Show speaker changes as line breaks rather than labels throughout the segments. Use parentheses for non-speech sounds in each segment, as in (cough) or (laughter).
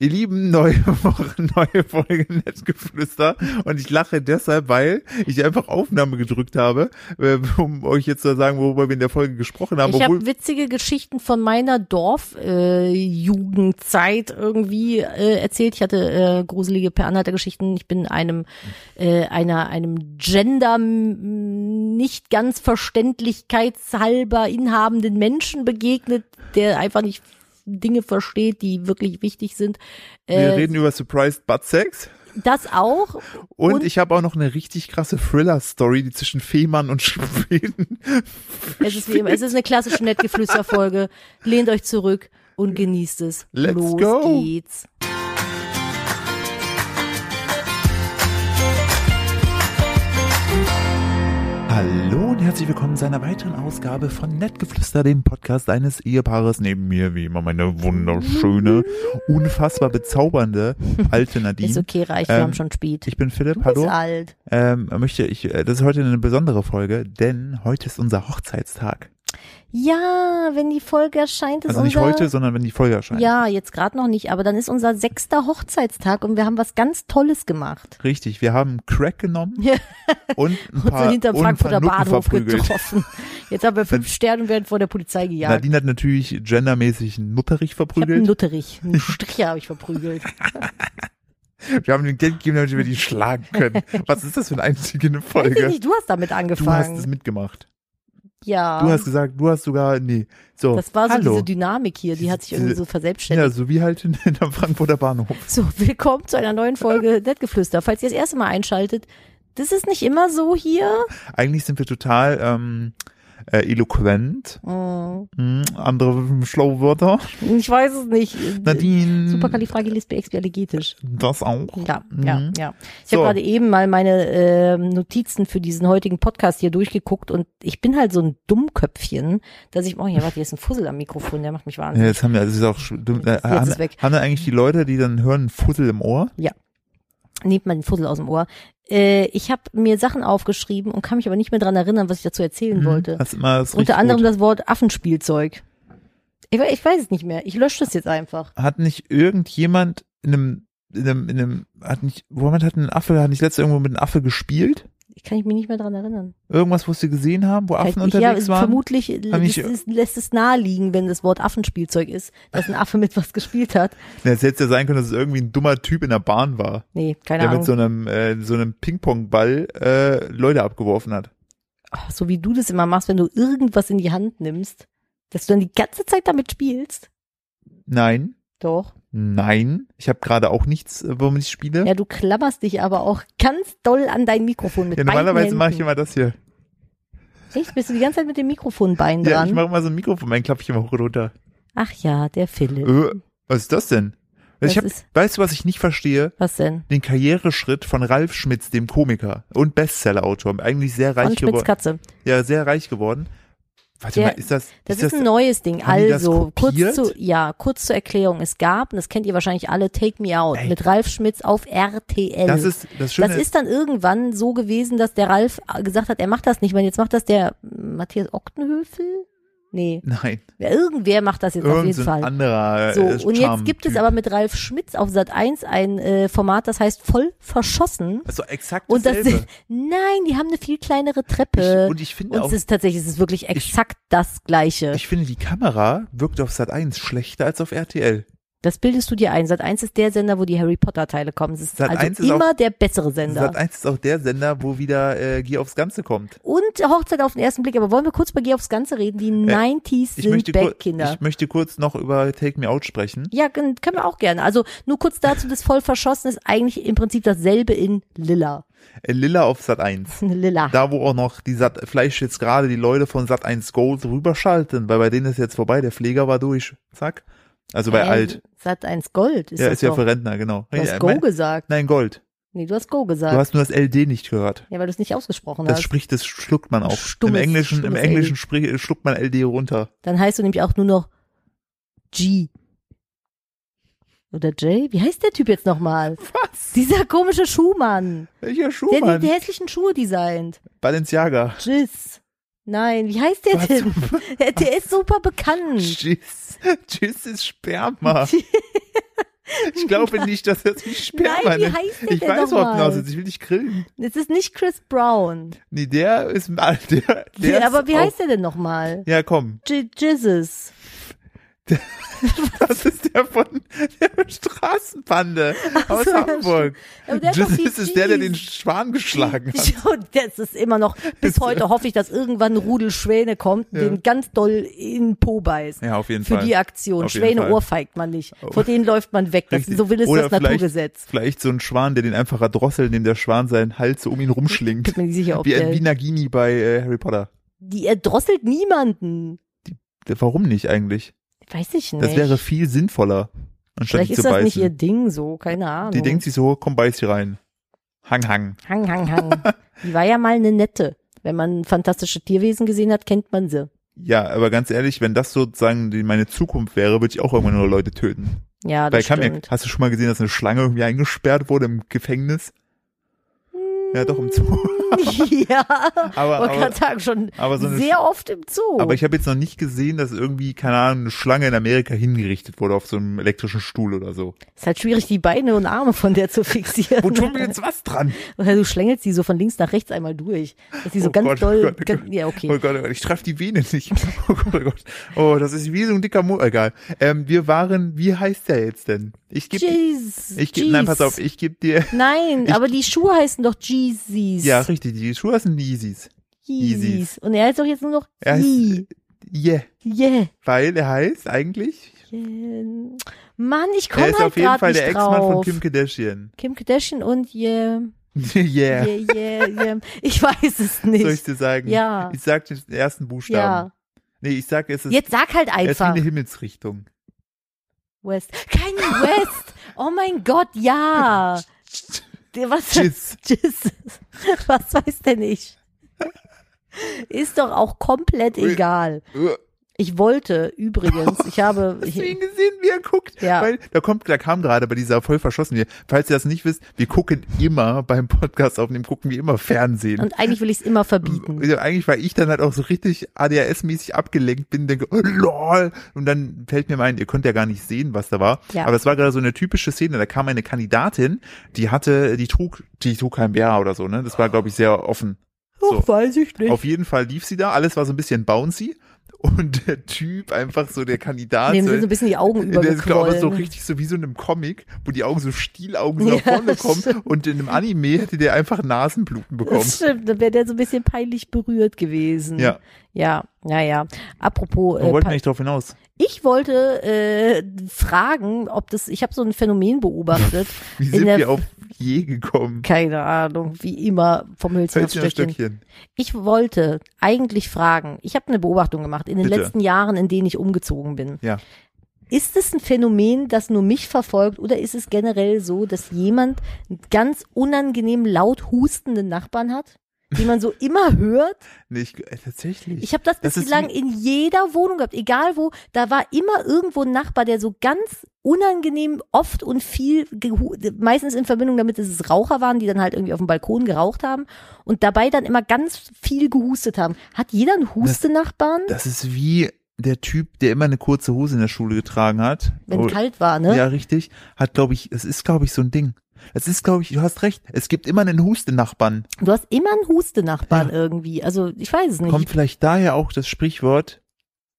Ihr Lieben, neue (laughs) Woche, neue Folge Netzgeflüster. Und ich lache deshalb, weil ich einfach Aufnahme gedrückt habe, äh, um euch jetzt zu sagen, worüber wir in der Folge gesprochen haben.
Ich habe witzige Geschichten von meiner Dorfjugendzeit äh, Jugendzeit irgendwie äh, erzählt. Ich hatte äh, gruselige Per Geschichten. Ich bin einem äh, einer einem Gender nicht ganz verständlichkeitshalber inhabenden Menschen begegnet, der einfach nicht Dinge versteht, die wirklich wichtig sind.
wir
Äh,
reden über Surprised Butt Sex.
das auch.
Und,
und-
ich habe auch noch eine richtig krasse Thriller-Story, die zwischen Fehmarn und Schweden. (laughs)
Es ist wie immer, es ist eine klassische Nettgeflüster-Folge. Lehnt euch zurück und genießt es.
Let's
Los
go.
geht's.
Und herzlich willkommen zu einer weiteren Ausgabe von Nettgeflüster, dem Podcast eines Ehepaares. Neben mir, wie immer, meine wunderschöne, (laughs) unfassbar bezaubernde alte Nadine.
Ist okay, reicht, wir
Ähm,
haben schon spät.
Ich bin Philipp,
du
hallo.
bist alt.
Ähm, möchte ich, äh, das ist heute eine besondere Folge, denn heute ist unser Hochzeitstag.
Ja, wenn die Folge erscheint, ist
Also nicht
unser...
heute, sondern wenn die Folge erscheint.
Ja, jetzt gerade noch nicht, aber dann ist unser sechster Hochzeitstag und wir haben was ganz Tolles gemacht.
Richtig, wir haben Crack genommen (laughs) und ein (laughs)
Und
paar,
sind hinterm
und ein paar
Frankfurter Bahnhof
verprügelt.
getroffen. Jetzt haben wir fünf Sterne und werden vor der Polizei gejagt.
Nadine hat natürlich gendermäßig einen Nutterich
ich habe einen
verprügelt.
Nutterich, einen (laughs) Stricher habe ich verprügelt.
Wir haben den Geld gegeben, damit wir die schlagen können. Was ist das für eine einzige
Weiß ich
Folge?
nicht, du hast damit
Du hast
angefangen.
es mitgemacht.
Ja.
Du hast gesagt, du hast sogar, nee. So,
Das war so
hallo.
diese Dynamik hier, die hat sich irgendwie so
Ja,
verselbstständigt.
so wie halt in, in der Frankfurter Bahnhof.
So, willkommen zu einer neuen Folge (laughs) Nettgeflüster. Falls ihr das erste Mal einschaltet, das ist nicht immer so hier.
Eigentlich sind wir total ähm, äh, eloquent.
Hm,
Hm, andere schlaue Wörter.
Ich weiß es nicht.
Nadine.
Superkalifragilistikexpialigetisch.
Das auch.
Ja, ja,
Mhm.
ja. Ich
So.
habe gerade eben mal meine ähm, Notizen für diesen heutigen Podcast hier durchgeguckt und ich bin halt so ein Dummköpfchen, dass ich, oh ja, warte, hier ist ein Fussel am Mikrofon, der macht mich
Ja,
wahnsinnig.
jetzt haben wir, also ist auch, äh,
Jetzt
haben, haben eigentlich die Leute, die dann hören, einen Fussel im Ohr?
Nehmt mal den Fussel aus dem Ohr. Äh, ich habe mir Sachen aufgeschrieben und kann mich aber nicht mehr dran erinnern, was ich dazu erzählen wollte.
Das immer, ist
Unter anderem
gut.
das Wort Affenspielzeug. Ich, ich weiß es nicht mehr. Ich lösche das jetzt einfach.
Hat nicht irgendjemand in einem, in einem, in einem, hat nicht, womit hat ein Affe, hat nicht letztes irgendwo mit einem Affe gespielt?
Ich kann mich nicht mehr dran erinnern.
Irgendwas, wo sie gesehen haben, wo Affen
nicht. ja,
unterwegs waren?
vermutlich das
nicht-
ist, lässt es naheliegen, wenn das Wort Affenspielzeug ist, dass ein Affe mit was gespielt hat. (laughs)
Ja, es hätte ja sein können, dass es irgendwie ein dummer Typ in der Bahn war,
Nee, keine
der
Ahnung.
mit so einem, äh, so einem Ping-Pong-Ball äh, Leute abgeworfen hat.
Ach, so wie du das immer machst, wenn du irgendwas in die Hand nimmst, dass du dann die ganze Zeit damit spielst.
Nein,
Doch.
nein, ich habe gerade auch nichts, äh, womit ich spiele.
Ja, du klammerst dich aber auch ganz doll an dein Mikrofon mit
Ja, normalerweise mache ich immer das hier.
Echt? Bist du die ganze Zeit mit dem Mikrofonbein
Ja,
dran?
ich mache immer so ein Mikrofon, mein klappe ich immer hoch und runter.
Ach ja, der Philipp.
Äh, was ist das denn?
Das
ich hab,
ist-
weißt du, was ich nicht verstehe?
Was denn?
Den Karriereschritt von Ralf Schmitz, dem Komiker und Bestsellerautor, eigentlich sehr reich
Schmitz
geworden.
Katze.
Ja, sehr reich geworden. Warte
Der-
mal, ist das,
Das
ist
ist, ein neues Ding.
das
Also, kurz zu, ja, kurz zur Erklärung. Es gab, und das kennt ihr wahrscheinlich alle, Take Me Out
Ey.
mit Ralf Schmitz auf RTL.
das ist, das Schöne
das ist dann irgendwann so gewesen, dass der Ralf gesagt hat, er macht das nicht mehr. Jetzt macht das der Matthias Oktenhöfel? Nee,
nein,
wer- irgendwer macht das jetzt auf
irgend
jeden
so ein
Fall.
anderer
So,
äh,
und jetzt gibt es aber mit Ralf Schmitz auf Sat 1 ein äh, Format, das heißt voll verschossen.
Also exakt
Und das
dasselbe. (laughs)
nein, die haben eine viel kleinere Treppe.
ich, und ich finde
und
auch,
es ist tatsächlich, es ist wirklich exakt das Gleiche.
ich finde die Kamera wirkt auf Sat 1 schlechter als auf RTL.
Das bildest du dir ein. Sat 1 ist der Sender, wo die Harry Potter Teile kommen. Es ist
Sat.
also
1 ist
immer der bessere Sender.
Sat 1 ist auch der Sender, wo wieder äh, Gier aufs Ganze kommt.
Und Hochzeit auf den ersten Blick. Aber wollen wir kurz bei Geh aufs Ganze reden? Die 90s
Ich
sind
möchte,
back, Kinder.
ich möchte kurz noch über Take Me Out sprechen.
Ja, können wir auch gerne. Also nur kurz dazu, das voll verschossen ist eigentlich im Prinzip dasselbe in Lilla.
Äh, Lilla auf Sat 1. (laughs)
Lilla.
Da, wo auch noch die Sat, vielleicht jetzt gerade die Leute von Sat 1 Gold rüberschalten, weil bei denen ist jetzt vorbei, der Pfleger war durch. Zack. Also bei
Äh,
alt.
Sat 1 Gold ist
Ja,
das
ist ja
doch.
für Rentner, genau.
Du hast
Ja,
Go
mein-
gesagt.
Nein, Gold.
Nee, du hast Go gesagt.
Du hast nur das LD nicht gehört.
ja, weil du es nicht ausgesprochen
Das
hast.
spricht, das schluckt man auch.
Stummes-
Im Englischen, im Englischen sprich, schluckt man LD runter.
Dann heißt du nämlich auch nur noch G. Oder J? Wie heißt der Typ jetzt nochmal?
Was?
Dieser komische Schuhmann.
Welcher Schuh,
Der
Mann?
die hässlichen Schuhe designt.
Balenciaga.
Jizz. Nein, wie heißt der
Was?
denn? (laughs) Der, der ist super bekannt.
Tschüss. Tschüss ist Sperma. (laughs) Ich glaube nicht, dass er sich Sperma
Nein, wie heißt der
Ich
denn
weiß überhaupt nicht, aus, ich will dich grillen.
Es ist nicht Chris Brown.
Nee, der ist, (laughs) der, der
aber
ist
wie heißt der denn nochmal?
Ja, komm.
J Jizzes. (laughs)
Das ist der von der Straßenbande aus
so, ja,
Hamburg. Das
die
ist der, der den. Schwan geschlagen hat. (laughs)
Und das ist immer noch, (laughs) bis heute hoffe ich, dass irgendwann ein Rudel Schwäne kommt,
Ja.
den ganz doll in Po beißt.
Ja, auf jeden
Für
Fall.
die Aktion.
Auf
Schwäne ohrfeigt man nicht. Vor denen läuft man weg. Das, so will es
Oder
das Naturgesetz.
Vielleicht so ein Schwan, der den einfach erdrosselt, indem der Schwan seinen Hals so um ihn rumschlingt.
Bin mir nicht sicher, ob
Wie,
der,
wie Nagini bei äh, Harry Potter.
die erdrosselt niemanden.
Warum nicht eigentlich?
Weiß ich nicht.
Das wäre viel sinnvoller, anstatt
Vielleicht
die
ist
zu
das nicht
beißen.
ihr Ding so, keine Ahnung.
die denkt sich so, komm, beiß hier rein. Hang, hang.
Hang, hang, hang. (laughs) die war ja mal eine nette. Wenn man fantastische Tierwesen gesehen hat, kennt man sie.
Ja, aber ganz ehrlich, wenn das sozusagen meine Zukunft wäre, würde ich auch irgendwann nur Leute töten.
Ja,
Weil
das
mir,
stimmt.
hast du schon mal gesehen, dass eine Schlange irgendwie eingesperrt wurde im Gefängnis? Ja, doch im Zoo. (laughs)
ja,
Aber,
wollte
aber,
gerade sagen, schon
aber so
sehr oft im Zoo.
Aber ich habe jetzt noch nicht gesehen, dass irgendwie, keine Ahnung, eine Schlange in Amerika hingerichtet wurde auf so einem elektrischen Stuhl oder so.
ist halt schwierig, die Beine und Arme von der zu fixieren.
Wo tun wir jetzt was dran?
Oder du schlängelst die so von links nach rechts einmal durch. Dass die so
Oh
ganz
Gott, oh
doll,
Gott, oh Gott.
ja, okay.
Oh Gott, oh Gott, ich treffe die Vene nicht. (laughs) Oh Gott, oh Gott. Oh, das ist wie so ein dicker Mo Egal. Ähm, wir waren, wie heißt der jetzt denn? Ich geb,
Jeez,
ich geb, nein, pass
Jeez.
auf, ich geb dir,
Nein, (laughs) aber die Schuhe heißen doch Jeezys.
ja, richtig, die Schuhe sind Yeezys.
Yeezys. Und er heißt doch jetzt nur noch
Er
Yee.
Yeah,
Yeah.
weil er heißt eigentlich,
yeah. Mann, ich
er
komme
ist
halt
auf jeden Fall der Ex-Mann von Kim Kardashian.
Kim Kardashian und (laughs) yeah.
yeah.
Yeah, yeah, yeah. Ich weiß es nicht.
Soll ich dir sagen?
Ja.
Ich sag den ersten Buchstaben.
ja.
Nee, ich sag, es ist,
Jetzt sag halt
er ist wie
einfach.
eine Himmelsrichtung.
West. Kanye West. (laughs) Oh mein Gott, ja. (laughs) Was?
Tschüss. (laughs)
Tschüss. Was weiß denn ich? Ist doch auch komplett egal. Ich wollte übrigens, ich habe, (laughs)
Hast du ihn gesehen, wie er guckt?
Ja.
Weil da kommt, da kam gerade bei dieser voll verschossen hier. Falls ihr das nicht wisst, wir gucken immer beim Podcast aufnehmen, gucken wir immer Fernsehen.
und eigentlich will ich es immer verbieten.
Eigentlich, weil ich dann halt auch so richtig ADHS-mäßig abgelenkt bin, denke, oh, lol. Und dann fällt mir mal ein, ihr könnt ja gar nicht sehen, was da war.
Ja.
Aber es war gerade so eine typische Szene. Da kam eine Kandidatin, die hatte, die trug, die trug kein BH oder so, ne? Das war, glaube ich, sehr offen. So.
Ach, weiß ich nicht.
Auf jeden Fall lief sie da, alles war so ein bisschen bouncy. Und der Typ, einfach so der Kandidat,
Dem
so,
sind so ein bisschen die Augen
der ist, glaube ich, so
übergequollen.
richtig so wie so in einem Comic, wo die Augen so Stielaugen so nach
Ja,
vorne kommen.
stimmt.
Und in einem Anime hätte der einfach Nasenbluten bekommen.
Das stimmt, dann wäre der so ein bisschen peinlich berührt gewesen.
Ja,
Ja, ja, ja. Apropos,
wo
äh,
wollten wir nicht drauf hinaus?
Ich wollte äh, fragen, ob das, ich habe so ein Phänomen beobachtet. (laughs)
Wie
in
sind wir auf je gekommen?
Keine Ahnung, wie immer vom Hölzchen
Hölzchen auf
Stöckchen.
Stöckchen.
Ich wollte eigentlich fragen, ich habe eine Beobachtung gemacht in den
Bitte.
letzten Jahren, in denen ich umgezogen bin.
Ja.
Ist es ein Phänomen, das nur mich verfolgt oder ist es generell so, dass jemand einen ganz unangenehm laut hustenden Nachbarn hat, den man so immer hört? (laughs)
Nee, ich, äh, tatsächlich.
Ich habe das
Das
bislang in jeder Wohnung gehabt, egal wo, da war immer irgendwo ein Nachbar, der so ganz unangenehm oft und viel, meistens in Verbindung damit, dass es Raucher waren, die dann halt irgendwie auf dem Balkon geraucht haben und dabei dann immer ganz viel gehustet haben. Hat jeder einen Hustenachbarn,
das ist wie der Typ, der immer eine kurze Hose in der Schule getragen hat.
wenn
Oh,
es kalt war, ne?
Ja, richtig. Hat, glaube ich, es ist, glaube ich, so ein Ding. Es ist, glaube ich, du hast recht. Es gibt immer einen Hustenachbarn.
Du hast immer einen Hustenachbarn irgendwie. Also ich weiß es nicht.
Kommt vielleicht daher auch das Sprichwort,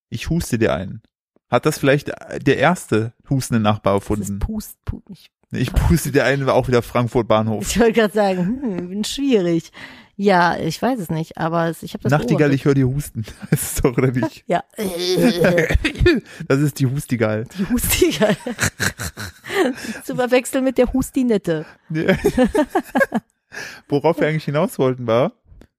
ich huste dir ein. Hat das vielleicht der erste hustende Nachbar
das
erfunden?
Pust, Pust, ich,
Ich puste dir ein, war auch wieder Frankfurt Bahnhof.
ich wollte gerade sagen, hm, bin schwierig. Ja, ich weiß es nicht, aber ich habe das
Nachtigall,
beobachtet.
ich höre dir husten. (laughs) Das ist doch, oder nicht?
Ja, (laughs)
Das ist die Hustigal.
die Hustiger. (laughs) Zu verwechseln mit der Hustinette.
Worauf wir eigentlich hinaus wollten war,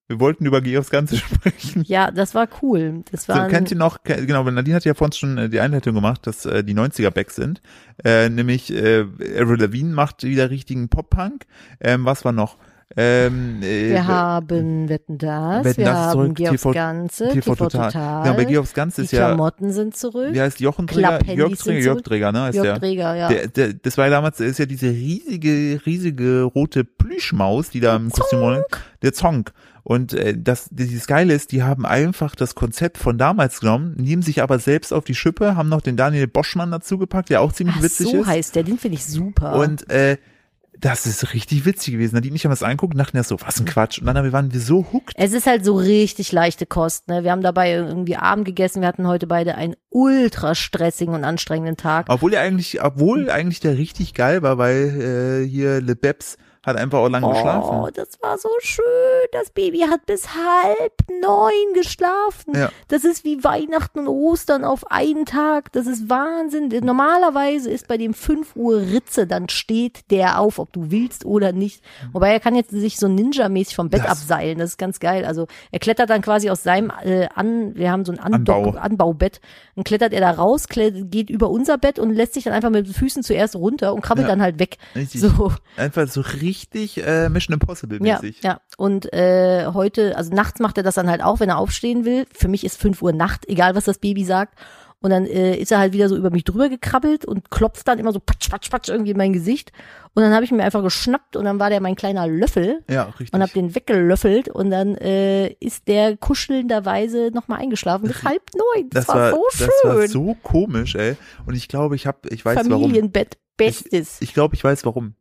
wir wollten über aufs Ganze sprechen.
Ja, das war cool. Das
So,
war ein-
kennt ihr noch, genau, Nadine hat ja vorhin schon äh, die Einleitung gemacht, dass äh, die 90er back sind. Äh, nämlich äh, Avril Lavigne macht wieder richtigen Pop-Punk. Ähm, was war noch? Ähm, äh,
wir haben Wetten das,
Wetten,
wir
das ist
haben
zurück,
Geh aufs
TV
Ganze,
TV, Total. Genau, bei Geh aufs Ganze
die
ist ja,
Klamotten sind zurück.
wie heißt Jochen Träger? Jörg Träger, Jörg. Träger, ne? Heißt
Jörg
der.
Träger, ja.
Der, der, das war ja damals, ist ja diese riesige, riesige rote Plüschmaus, die da im Kostüm war. Der Zonk. Und äh, das, dieses Geile ist, die haben einfach das Konzept von damals genommen, nehmen sich aber selbst auf die Schippe, haben noch den Daniel Boschmann dazugepackt, der auch ziemlich
Ach,
witzig
so
ist.
heißt der, den finde ich super.
Und äh, das ist richtig witzig gewesen. Nadine ich haben das angeguckt und dachten erst so, was ein Quatsch. Und dann haben wir- waren wir so hooked.
Es ist halt so richtig leichte Kost. Ne? Wir haben dabei irgendwie Abend gegessen. Wir hatten heute beide einen ultra stressigen und anstrengenden Tag.
Obwohl er eigentlich, obwohl eigentlich der richtig geil war, weil äh, hier Le Beps hat einfach auch lange
Oh,
geschlafen.
das war so schön. Das Baby hat bis halb neun geschlafen.
Ja.
Das ist wie Weihnachten und Ostern auf einen Tag. Das ist Wahnsinn. Normalerweise ist bei dem 5 Uhr Ritze, dann steht der auf, ob du willst oder nicht. Wobei er kann jetzt sich so Ninja-mäßig vom Bett
Das-
abseilen. Das ist ganz geil. Also er klettert dann quasi aus seinem äh, an, wir haben so ein Andock,
Anbau.
Anbaubett. Dann klettert er da raus, klettert, geht über unser Bett und lässt sich dann einfach mit den Füßen zuerst runter und krabbelt
Ja.
dann halt weg.
Richtig.
So.
Einfach so richtig äh, Mission Impossible
Ja,
mäßig.
ja. Und äh, heute, also nachts macht er das dann halt auch, wenn er aufstehen will. Für mich ist 5 Uhr Nacht, egal was das Baby sagt. Und dann äh, ist er halt wieder so über mich drüber gekrabbelt und klopft dann immer so patsch, patsch, patsch irgendwie in mein Gesicht. Und dann habe ich ihn mir einfach geschnappt und dann war der mein kleiner Löffel
Ja, richtig.
und hab den weggelöffelt und dann äh, ist der kuschelnderweise nochmal eingeschlafen bis halb neun. Das,
das
war,
war,
so schön.
das war so komisch, ey. Und ich glaube, ich habe, ich weiß warum.
Familienbett, bestes.
Ich glaube, ich weiß warum.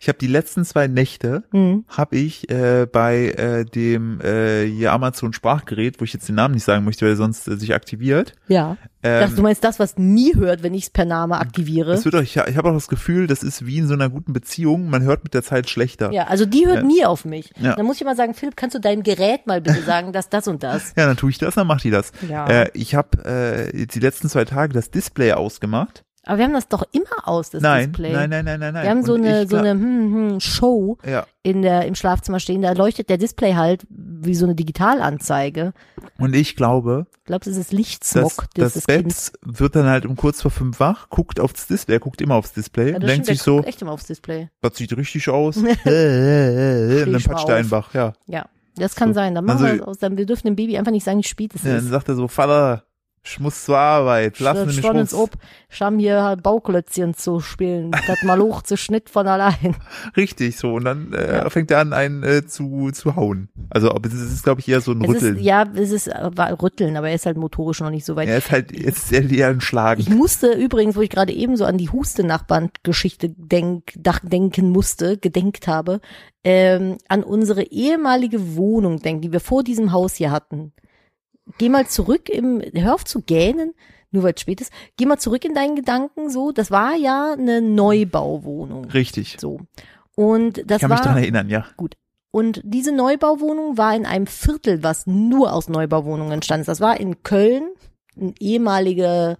Ich habe die letzten zwei Nächte
hm.
habe ich äh, bei äh, dem äh, hier Amazon Sprachgerät, wo ich jetzt den Namen nicht sagen möchte, weil er sonst äh, sich aktiviert.
Ja. das, du
Ähm,
meinst das, was nie hört, wenn ich es per Name aktiviere?
es wird auch, ich, ich habe auch das Gefühl, das ist wie in so einer guten Beziehung. Man hört mit der Zeit schlechter.
Ja, also die hört
Ja.
nie auf mich.
Ja.
Dann muss ich mal sagen, Philipp, kannst du deinem Gerät mal bitte (laughs) sagen, dass das und das.
Ja, dann tue ich das, dann macht die das.
Ja.
Äh, ich habe äh, jetzt die letzten zwei Tage das Display ausgemacht.
Aber wir haben das doch immer aus, das
nein,
Display.
nein, nein, nein, nein, nein.
Wir haben so
Und
eine, so eine hm, hm, Show
Ja,
in der, im Schlafzimmer stehen. Da leuchtet der Display halt wie so eine Digitalanzeige.
und ich glaube,
Ich glaube, das ist Lichtsmog
das
Kindes.
Babs wird dann halt um kurz vor fünf wach, guckt aufs Display, er guckt immer aufs Display
Ja, das
denkt sich so,
echt immer aufs Display.
das sieht richtig aus. (laughs) Äh, äh, äh, und dann patscht er einfach, ja.
Ja, das kann
So.
sein. Dann machen
Also-
wir das aus. Dann, wir dürfen dem Baby einfach nicht sagen, wie spät es
Ja, dann
ist.
sagt er so, Vater, ich muss zur Arbeit, lass mich
Stand uns
raus.
ob, ich haben hier halt Bauklötzchen zu spielen. Das mal hoch zu Schnitt von allein. (laughs)
Richtig, so. Und dann äh,
Ja.
fängt er an, einen äh, zu, zu hauen. Also, aber es ist, glaube ich, eher so ein
Es
Rütteln.
ist, ja, es ist äh, war Rütteln, aber er ist halt motorisch noch nicht so weit.
er ist halt, jetzt ist er eher ein Schlagen.
Ich musste übrigens, wo ich gerade eben so an die Huste-Nachbarn-Geschichte denk, denken musste, gedenkt habe, ähm, an unsere ehemalige Wohnung denken, die wir vor diesem Haus hier hatten. Geh mal zurück im, hör auf zu gähnen, nur weil es spät ist. Geh mal zurück in deinen Gedanken so. Das war ja eine Neubauwohnung.
Richtig.
So. Und das
Ich kann mich daran
war,
erinnern, ja.
und diese Neubauwohnung war in einem Viertel, was nur aus Neubauwohnungen entstanden ist. Das war in Köln, eine ehemalige,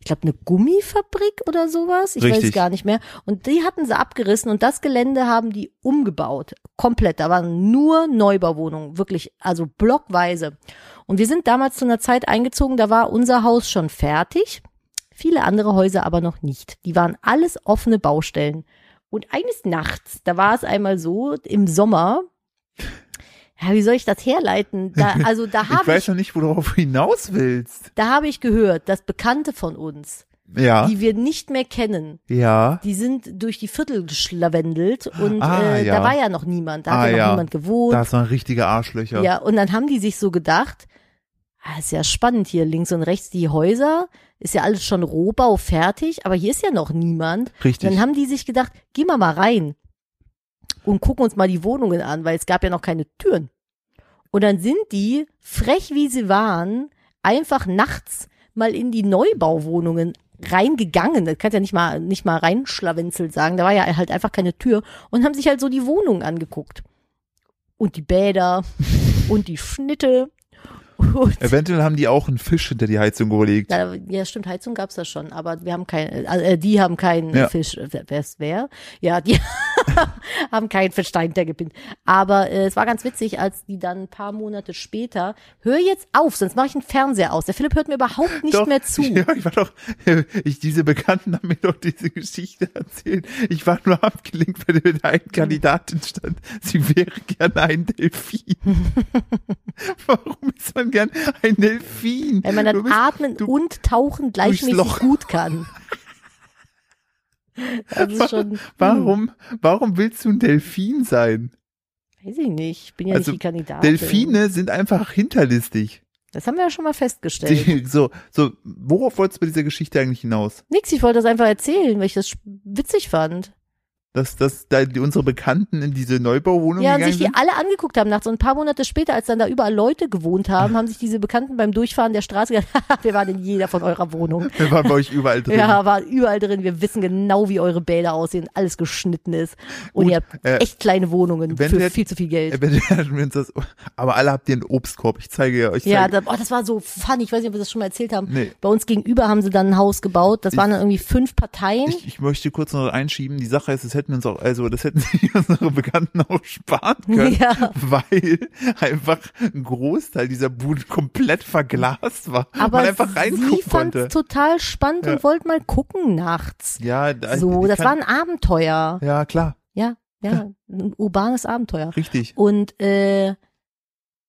ich glaube, eine Gummifabrik oder sowas. Ich weiß
Richtig.
es gar nicht mehr. Und die hatten sie abgerissen und das Gelände haben die umgebaut. Komplett. Da waren nur Neubauwohnungen. Wirklich, also blockweise. Und wir sind damals zu einer Zeit eingezogen, da war unser Haus schon fertig. Viele andere Häuser aber noch nicht. Die waren alles offene Baustellen. Und eines Nachts, da war es einmal so, im Sommer, ja, wie soll ich das herleiten? Da, also da (laughs)
Ich
habe
weiß
ich,
noch nicht, worauf du hinaus willst.
da habe ich gehört, dass Bekannte von uns,
Ja.
die wir nicht mehr kennen,
ja.
die sind durch die Viertel geschlawendelt und
Ah,
äh,
ja.
da war ja noch niemand, da hat
Ah,
ja noch niemand gewohnt.
Da waren richtige Arschlöcher.
Ja, und dann haben die sich so gedacht, ah, ist ja spannend hier links und rechts die Häuser, ist ja alles schon Rohbau fertig, aber hier ist ja noch niemand.
Richtig.
Dann haben die sich gedacht, gehen wir mal rein und gucken uns mal die Wohnungen an, weil es gab ja noch keine Türen. Und dann sind die, frech wie sie waren, einfach nachts mal in die Neubauwohnungen reingegangen. Das kannst ja nicht mal, nicht mal reinschlawenzelt sagen. Da war ja halt einfach keine Tür und haben sich halt so die Wohnungen angeguckt. Und die Bäder (laughs) und die Schnitte. Und
Eventuell haben die auch einen Fisch hinter die Heizung gelegt.
ja, ja, stimmt, Heizung gab's da schon, aber wir haben keinen, äh, die haben keinen
Ja.
Fisch. Wer wer ist wer? Ja, die (laughs) haben keinen Fisch dahinter gepinnt. Aber äh, es war ganz witzig, als die dann ein paar Monate später, hör jetzt auf, sonst mache ich einen Fernseher aus. Der Philipp hört mir überhaupt nicht
doch,
mehr zu. (laughs)
Ja, ich war doch, (laughs) ich, diese Bekannten haben mir doch diese Geschichte erzählt. Ich war nur abgelenkt, weil mit einer Kandidatin stand, sie wäre gerne ein Delfin. Warum ist man gern ein Delfin?
Weil man dann
bist-
atmen und tauchen gleichmäßig gut kann. Schon.
Warum, warum willst du ein Delfin sein?
Weiß ich nicht. Ich bin ja
Also,
nicht die Kandidatin.
Delfine sind einfach hinterlistig.
Das haben wir ja schon mal festgestellt.
Die, so, so, worauf wolltest du bei dieser Geschichte eigentlich hinaus?
Nix, ich wollte das einfach erzählen, weil ich das witzig fand.
Dass, dass da unsere Bekannten in diese Neubauwohnung
Ja, und sich die
sind?
alle angeguckt haben nachts. Und ein paar Monate später, als dann da überall Leute gewohnt haben, haben sich diese Bekannten beim Durchfahren der Straße gedacht, (laughs) wir waren in jeder von eurer Wohnung. (laughs)
Wir waren bei euch überall drin.
Ja, war überall drin. Wir wissen genau, wie eure Bäder aussehen, alles geschnitten ist. Und
Gut,
ihr habt
äh,
echt kleine Wohnungen für
wir-
viel zu viel Geld. (laughs)
Das, aber alle habt ihr einen Obstkorb. Ich zeige ja euch.
Ja,
zeige,
da, oh, das war so funny. Ich weiß nicht, ob wir das schon mal erzählt haben.
Nee.
Bei uns gegenüber haben sie dann ein Haus gebaut. Das
Ich-
waren dann irgendwie fünf Parteien.
ich, ich möchte kurz noch einschieben. Die Sache ist, das hätten wir uns auch, also das hätten (laughs) sich unsere Bekannten auch sparen können,
Ja.
weil einfach ein Großteil dieser Bude komplett verglast war.
Aber
man einfach
sie fand
konnte.
total spannend
Ja.
und wollte mal gucken nachts.
Ja, da,
So, das
kann,
war ein Abenteuer.
ja klar,
Ja, ja, ein urbanes Abenteuer.
richtig.
Und äh,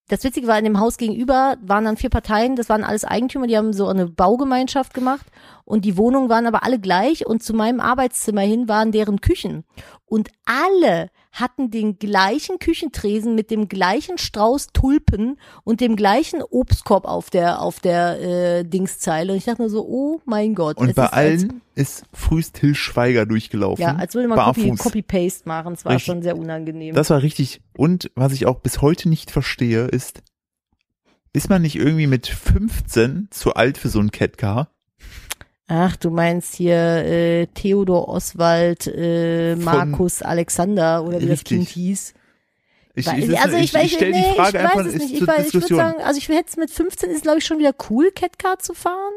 das Witzige war, in dem Haus gegenüber waren dann vier Parteien, das waren alles Eigentümer, die haben so eine Baugemeinschaft gemacht und die Wohnungen waren aber alle gleich und zu meinem Arbeitszimmer hin waren deren Küchen. Und alle hatten den gleichen Küchentresen mit dem gleichen Strauß Tulpen und dem gleichen Obstkorb auf der auf der äh, Dingszeile. Und ich dachte nur so, oh mein Gott.
Und bei
ist
allen ist frühst Till Schweiger durchgelaufen.
ja, als würde man Copy. Copy-Paste machen. Es war
Richtig.
schon sehr unangenehm.
Das war richtig. Und was ich auch bis heute nicht verstehe, ist, ist man nicht irgendwie mit 15 zu alt für so ein Catcar?
Ach, du meinst hier äh, Theodor Oswald, äh,
Von-
Markus Alexander oder wie das
Richtig.
Kind hieß.
Ich,
Weil-
ich,
also ich, weiß,
ich stelle
nee,
die Frage
ich
einfach
weiß es nicht. Ich, weiß- ich würde sagen, also ich hätte es mit 15 ist glaube ich schon wieder cool, Catcar zu fahren.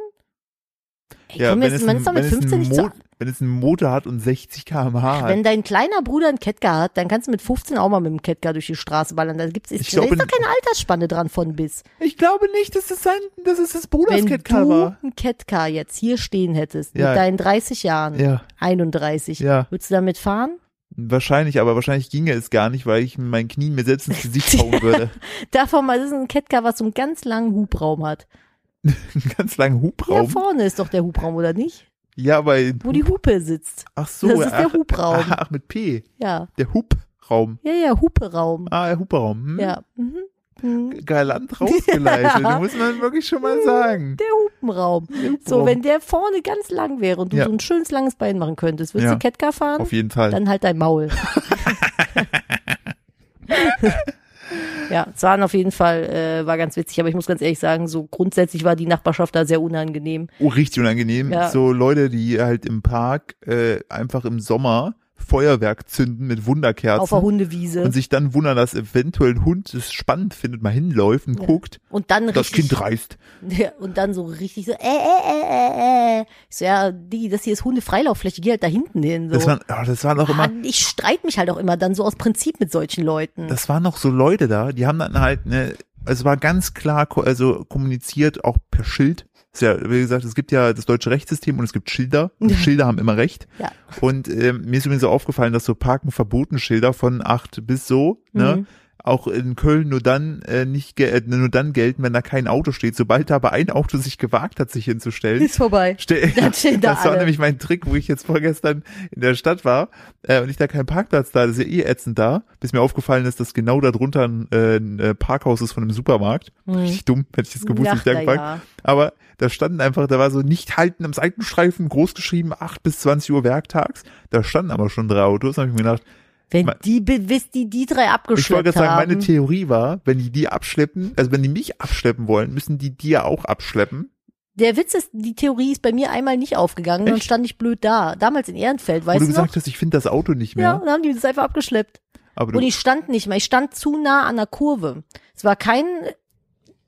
Ey,
ja, wenn,
jetzt,
es
man ist doch mit
es
15
ein
nicht so.
Wenn es einen Motor hat und 60 km/h hat.
Wenn dein kleiner Bruder einen Catcar hat, dann kannst du mit 15 auch mal mit dem Catcar durch die Straße ballern. Da gibt's ist,
Ich
da
glaube,
ist doch keine Altersspanne dran von bis.
Ich glaube nicht, dass es sein, dass es das Bruders
Wenn
Catcar
du
war.
ein Catcar jetzt hier stehen hättest,
Ja.
mit deinen 30 Jahren,
Ja,
31,
Ja.
würdest du damit fahren?
wahrscheinlich, aber wahrscheinlich ginge es gar nicht, weil ich mit meinen Knien mir selbst ins Gesicht hauen (laughs) würde.
Davon mal, das ist ein Catcar, was so einen ganz langen Hubraum hat. (laughs)
Einen ganz langen Hubraum.
vorne ist doch der Hubraum, oder nicht?
Ja, aber
Wo die Hupe sitzt.
ach so,
das ist der
ach,
Hubraum.
Ach, ach, mit P.
Ja.
Der Hubraum.
Ja, ja, Hupe-Raum.
Ah, der Hubraum. Hm?
Ja. Mhm. Mhm.
Galant rausgeleitet, (laughs)
Ja.
muss man wirklich schon mal sagen.
Der Hupenraum.
Der
So,
Hubraum.
wenn der vorne ganz lang wäre und du
Ja.
so ein schönes langes Bein machen könntest, würdest
Ja.
du Catcar fahren?
Auf jeden Fall.
Dann halt dein Maul. (laughs) (laughs) ja, es waren auf jeden Fall, äh, war ganz witzig, aber ich muss ganz ehrlich sagen, so grundsätzlich war die Nachbarschaft da sehr unangenehm.
Oh, richtig unangenehm.
Ja.
So Leute, die halt im Park äh, einfach im Sommer Feuerwerk zünden mit Wunderkerzen.
Auf der Hundewiese.
und sich dann wundern, dass eventuell ein Hund es spannend findet, mal hinläuft und
Ja.
guckt.
Und dann
Das
richtig,
Kind reißt.
Ja, und dann so richtig so, äh, äh, äh, äh, äh. Ich so, ja, die, das hier ist Hundefreilauffläche, geh halt da hinten hin. So.
Das waren, oh, das waren auch
Ah,
immer,
ich streite mich halt auch immer dann so aus Prinzip mit solchen Leuten.
das waren noch so Leute da, die haben dann halt, ne, es war ganz klar, also kommuniziert auch per Schild. Ist ja, wie gesagt, es gibt ja das deutsche Rechtssystem und es gibt Schilder. Und. Schilder haben immer Recht.
Ja.
Und ähm, mir ist übrigens so aufgefallen, dass so Parken verboten Schilder von acht bis so, ne,
Mhm.
Auch in Köln nur dann äh, nicht äh, nur dann gelten, wenn da kein Auto steht. Sobald da aber ein Auto sich gewagt hat, sich hinzustellen,
ist vorbei.
Stell, (laughs)
Dann stehen da (laughs)
das war
alle.
nämlich mein Trick, wo ich jetzt vorgestern in der Stadt war äh, und ich da keinen Parkplatz da, das ist ja eh ätzend da, bis mir aufgefallen ist, dass genau da drunter ein, äh, ein äh, Parkhaus ist von einem Supermarkt. Richtig dumm, hätte ich das gewusst,
Ach,
nicht da
ja.
Aber da standen einfach, da war so nicht halten am Seitenstreifen groß geschrieben, 8 bis 20 Uhr werktags. Da standen aber schon drei Autos. Da habe ich mir gedacht,
Wenn
Ma-
die, bis die, die drei
ich wollte
abgeschleppt
gerade sagen,
haben.
meine Theorie war, wenn die die abschleppen, also wenn die mich abschleppen wollen, müssen die die ja auch abschleppen.
Der Witz ist, die Theorie ist bei mir einmal nicht aufgegangen, dann
Echt?
stand ich blöd da. Damals in Ehrenfeld,
Wo
weißt
du
du
gesagt
noch?
hast, ich finde das Auto nicht mehr.
Ja, und dann haben die das einfach abgeschleppt.
aber
Und ich stand nicht mehr. Ich stand zu nah an der Kurve. Es war kein